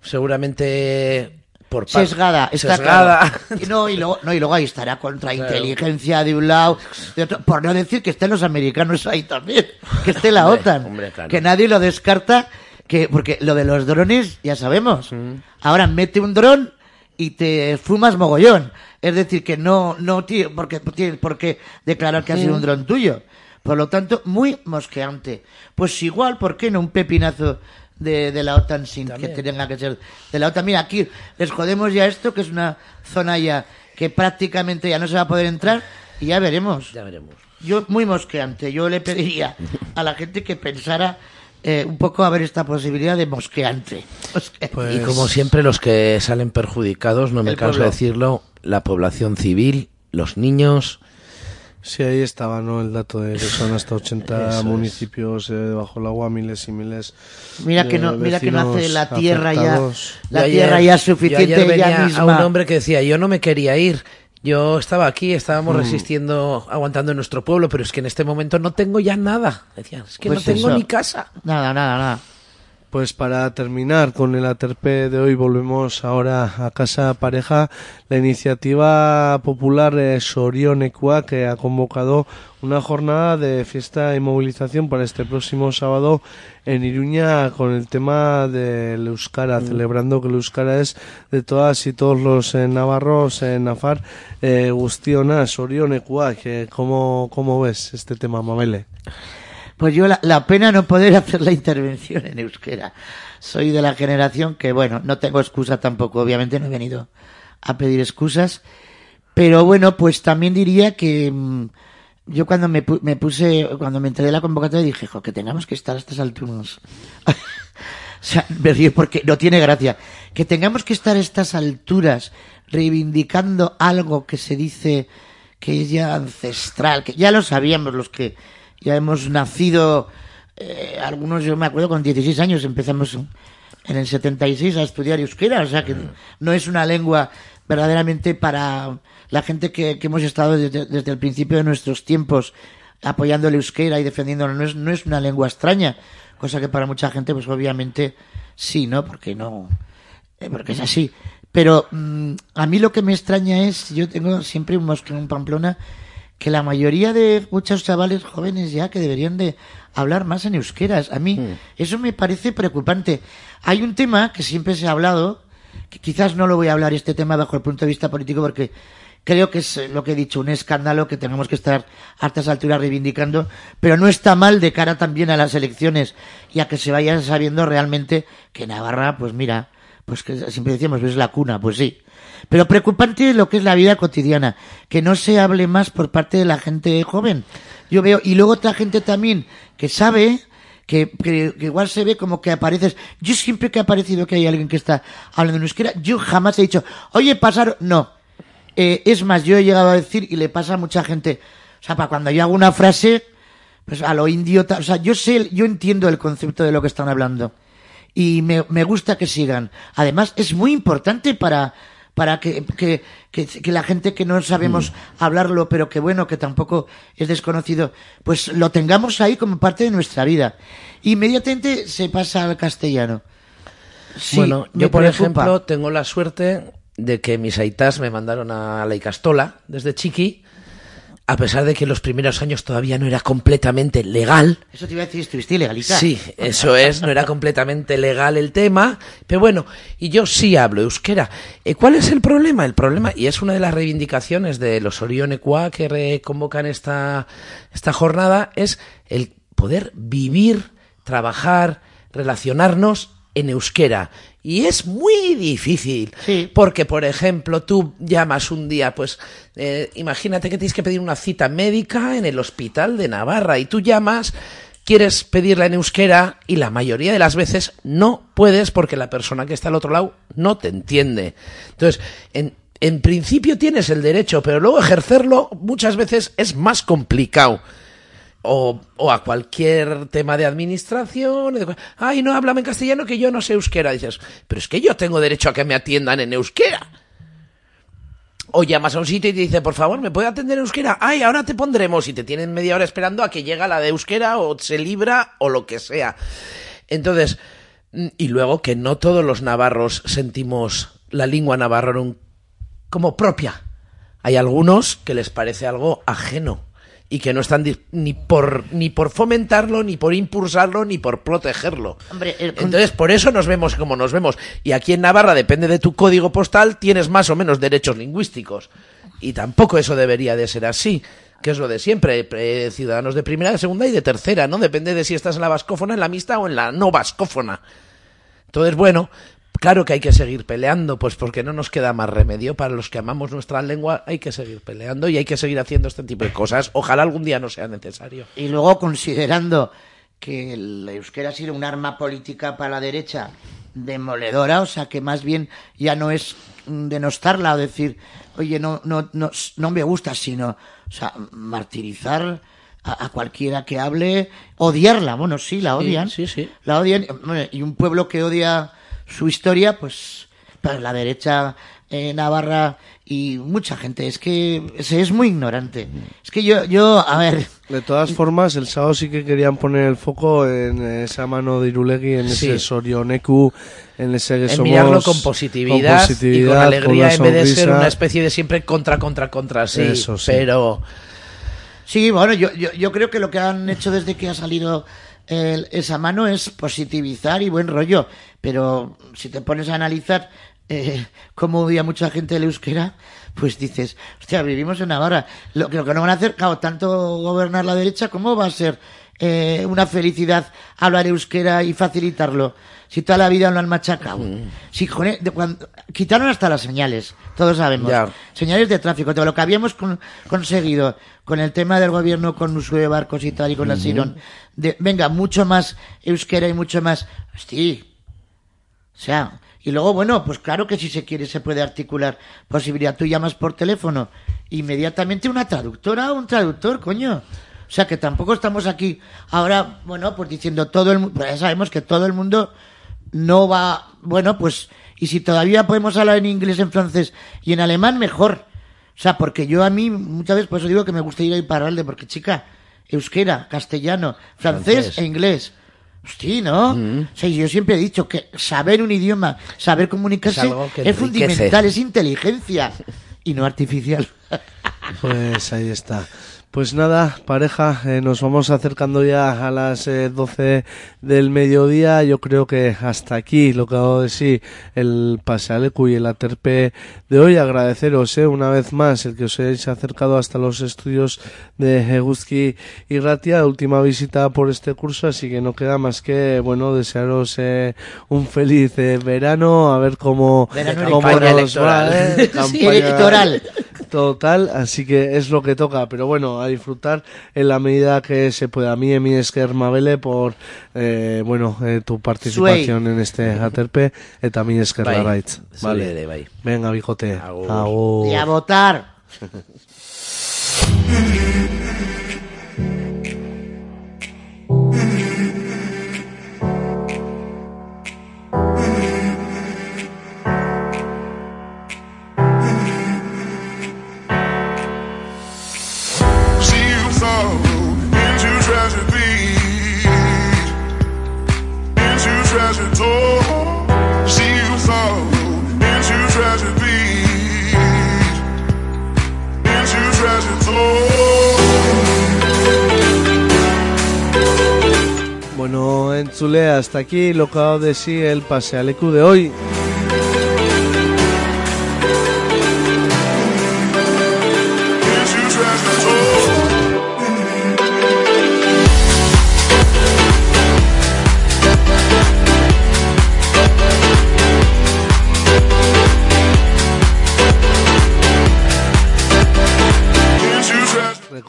Seguramente Por sesgada, está sesgada. claro. No, y luego, no, y luego ahí estará contrainteligencia de un lado, de otro, por no decir que estén los americanos ahí también, que esté la Hombre, OTAN, hombre, claro. que nadie lo descarta, que porque lo de los drones ya sabemos. Mm. Ahora mete un dron y te fumas mogollón. Es decir, que no, no tiene porque tienes por qué declarar que ha sido un dron tuyo. Por lo tanto, muy mosqueante. Pues igual, ¿por qué no un pepinazo de, de la OTAN sin que tenga que ser de la OTAN? Mira, aquí les jodemos ya esto, que es una zona ya que prácticamente ya no se va a poder entrar y ya veremos. Ya veremos. Yo, muy mosqueante. Yo le pediría a la gente que pensara eh, un poco a ver esta posibilidad de mosqueante. Mosqueante. Y como siempre, los que salen perjudicados, no me canso pueblo. de decirlo, la población civil, los niños. Sí, ahí estaba, ¿no? El dato de que son hasta 80 Eso es. municipios eh, debajo el agua, miles y miles. Mira que no, mira que no hace la tierra ya, la Yo tierra ayer- ya yo suficiente ayer ella venía misma. a un hombre que decía, yo no me quería ir. Yo estaba aquí, estábamos Mm. resistiendo, aguantando en nuestro pueblo, pero es que en este momento no tengo ya nada. Decía, es que Pues no tengo eso. ni casa. Nada, nada, nada. Pues para terminar con el aterpe de hoy volvemos ahora a Casa Pareja. La iniciativa popular eh, Sorionecua que ha convocado una jornada de fiesta y movilización para este próximo sábado en Iruña con el tema del Euskara, celebrando que el Euskara es de todas y todos los eh, navarros en Nafar. Eh, Gustiona, Sorionecua, que ¿cómo, ¿cómo ves este tema, Mamele? Pues yo la, la pena no poder hacer la intervención en euskera. Soy de la generación que, bueno, no tengo excusa tampoco, obviamente no he venido a pedir excusas, pero bueno, pues también diría que mm, yo cuando me, me puse, cuando me enteré de la convocatoria dije, jo, que tengamos que estar a estas alturas. o sea, me río porque no tiene gracia. Que tengamos que estar a estas alturas reivindicando algo que se dice que es ya ancestral, que ya lo sabíamos los que ya hemos nacido, eh, algunos yo me acuerdo con 16 años empezamos en el 76 a estudiar euskera, o sea que no es una lengua verdaderamente para la gente que, que hemos estado desde, desde el principio de nuestros tiempos apoyando el euskera y defendiéndolo, no es, no es una lengua extraña, cosa que para mucha gente pues obviamente sí, ¿no? Porque no, eh, porque es así. Pero mm, a mí lo que me extraña es, yo tengo siempre un mosqueo en Pamplona, que la mayoría de muchos chavales jóvenes ya que deberían de hablar más en euskeras. A mí eso me parece preocupante. Hay un tema que siempre se ha hablado, que quizás no lo voy a hablar este tema bajo el punto de vista político porque creo que es eh, lo que he dicho, un escándalo que tenemos que estar a estas alturas reivindicando, pero no está mal de cara también a las elecciones y a que se vaya sabiendo realmente que Navarra, pues mira, pues que siempre decíamos, es la cuna, pues sí. Pero preocupante lo que es la vida cotidiana, que no se hable más por parte de la gente joven. Yo veo, y luego otra gente también que sabe, que, que, igual se ve como que apareces. Yo siempre que ha aparecido que hay alguien que está hablando en euskera, yo jamás he dicho, oye, pasar, no. Eh, es más, yo he llegado a decir, y le pasa a mucha gente, o sea, para cuando yo hago una frase, pues a lo idiota, o sea, yo sé, yo entiendo el concepto de lo que están hablando. Y me, me gusta que sigan. Además, es muy importante para, para que, que, que, que la gente que no sabemos hablarlo, pero que bueno, que tampoco es desconocido, pues lo tengamos ahí como parte de nuestra vida. Inmediatamente se pasa al castellano. Sí, bueno, yo por preocupa. ejemplo tengo la suerte de que mis aitas me mandaron a la Icastola desde chiqui, a pesar de que en los primeros años todavía no era completamente legal. Eso te iba a decir, estuviste ilegalizado. Sí, eso es, no era completamente legal el tema, pero bueno, y yo sí hablo euskera. Eh, ¿Cuál es el problema? El problema, y es una de las reivindicaciones de los Orionecua que convocan esta, esta jornada, es el poder vivir, trabajar, relacionarnos en euskera. Y es muy difícil. Porque, por ejemplo, tú llamas un día, pues, eh, imagínate que tienes que pedir una cita médica en el hospital de Navarra y tú llamas, quieres pedirla en euskera y la mayoría de las veces no puedes porque la persona que está al otro lado no te entiende. Entonces, en, en principio tienes el derecho, pero luego ejercerlo muchas veces es más complicado o, a cualquier tema de administración. de Ay, no, háblame en castellano que yo no sé euskera. Dices, pero es que yo tengo derecho a que me atiendan en euskera. O llamas a un sitio y te dice, por favor, ¿me puede atender en euskera? Ay, ahora te pondremos. Y te tienen media hora esperando a que llega la de euskera o se libra o lo que sea. Entonces, mm, y luego que no todos los navarros sentimos la lengua navarrorum como propia. Hay algunos que les parece algo ajeno y que no están ni por ni por fomentarlo, ni por impulsarlo, ni por protegerlo. Hombre, el con- Entonces, por eso nos vemos como nos vemos. Y aquí en Navarra, depende de tu código postal, tienes más o menos derechos lingüísticos. Y tampoco eso debería de ser así, que es lo de siempre. eh, ciudadanos de primera, de segunda y de tercera, ¿no? Depende de si estás en la vascófona, en la mixta o en la no vascófona. Entonces, bueno, claro que hay que seguir peleando, pues porque no nos queda más remedio. Para los que amamos nuestra lengua, hay que seguir peleando y hay que seguir haciendo este tipo de cosas. Ojalá algún día no sea necesario. Y luego, considerando que el euskera ha sido un arma política para la derecha demoledora, o sea que más bien ya no es denostarla o decir, oye, no, no, no, no me gusta, sino, o sea, martirizar a, a cualquiera que hable, odiarla, bueno, sí, la odian, sí, sí. la odian, y un pueblo que odia su historia, pues, para la derecha eh, Navarra y mucha gente, es que se es muy ignorante. Es que yo, yo, a ver, De todas formas, el sábado sí que querían poner el foco en esa mano de Irulegui, en Sí. ese Sorioneku, en ese que En somos... mirarlo con positividad, con positividad, y con alegría en vez de ser una especie de siempre contra, contra, contra, sí. Eso sí. Pero Sí, bueno, yo, yo, yo creo que lo que han hecho desde que ha salido el- esa mano es positivizar y buen rollo. Pero si te pones a analizar eh, cómo odia mucha gente el euskera, pues dices, hostia, vivimos en Navarra. Lo lo que no van a hacer, claro, tanto gobernar la derecha, ¿cómo va a ser eh, una felicidad hablar euskera y facilitarlo? Si toda la vida lo han machacado. Si, de cuando- quitaron hasta las señales, todos sabemos. Ya. Señales de tráfico, todo lo que habíamos con- conseguido con el tema del gobierno, con Usue de Barcos y tal, y con la Sirón, de, venga, mucho más euskera y mucho más, hostia, o sea, y luego, bueno, pues claro que si se quiere se puede articular posibilidad. Tú llamas por teléfono, inmediatamente una traductora o un traductor, coño. O sea, que tampoco estamos aquí ahora, bueno, pues diciendo todo el mundo, ya sabemos que todo el mundo no va, bueno, pues, y si todavía podemos hablar en inglés, en francés y en alemán, mejor. O sea, porque yo a mí muchas veces, por eso digo que me gusta ir a Iparralde, porque chica, euskera, castellano, francés, Francés. e inglés. Hostia, ¿no? O sea, yo siempre he dicho que saber un idioma, saber comunicarse Es fundamental, es inteligencia y no artificial. Pues ahí está. Pues nada, pareja, eh, nos vamos acercando ya a las eh, 12 del mediodía. Yo creo que hasta aquí lo que hago de sí el pasealecu y el aterpe de hoy. Agradeceros eh, una vez más el que os hayáis acercado hasta los estudios de Eguzki y Ratia, última visita por este curso, así que no queda más que, bueno, desearos eh, un feliz verano, a ver cómo, Verano cómo nos va, electoral. Sí, electoral. Total, así que es lo que toca, pero bueno, a disfrutar en la medida que se pueda. A mí, Emi Esker Mabele, por eh, bueno, eh, tu participación en este Aterpe, eh, también Esker Larraitz. Vale. zure, bai. Venga, bijote. Agur. Agur. Y a votar. Bueno, entzule, hasta aquí lo que hago de sí el pasealecu de hoy.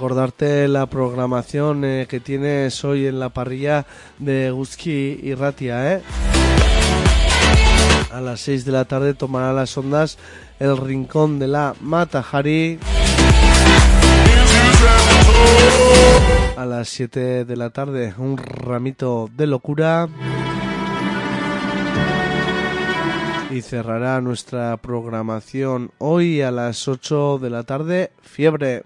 Recordarte la programación eh, que tienes hoy en la parrilla de Guzki y Ratia, ¿eh? A las 6 de la tarde tomará las ondas el rincón de la Matajari. A las 7 de la tarde un ramito de locura. Y cerrará nuestra programación hoy a las 8 de la tarde, fiebre.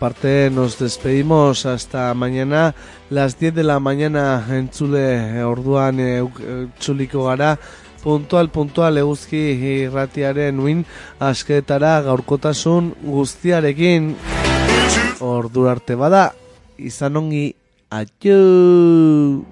Parte nos despedimos hasta mañana las 10 de la mañana orduan eh, txuliko gara puntual puntual eguzki irratiaren uin asketara gaurkotasun guztiarekin ordu arte bada izan ongi Adieu.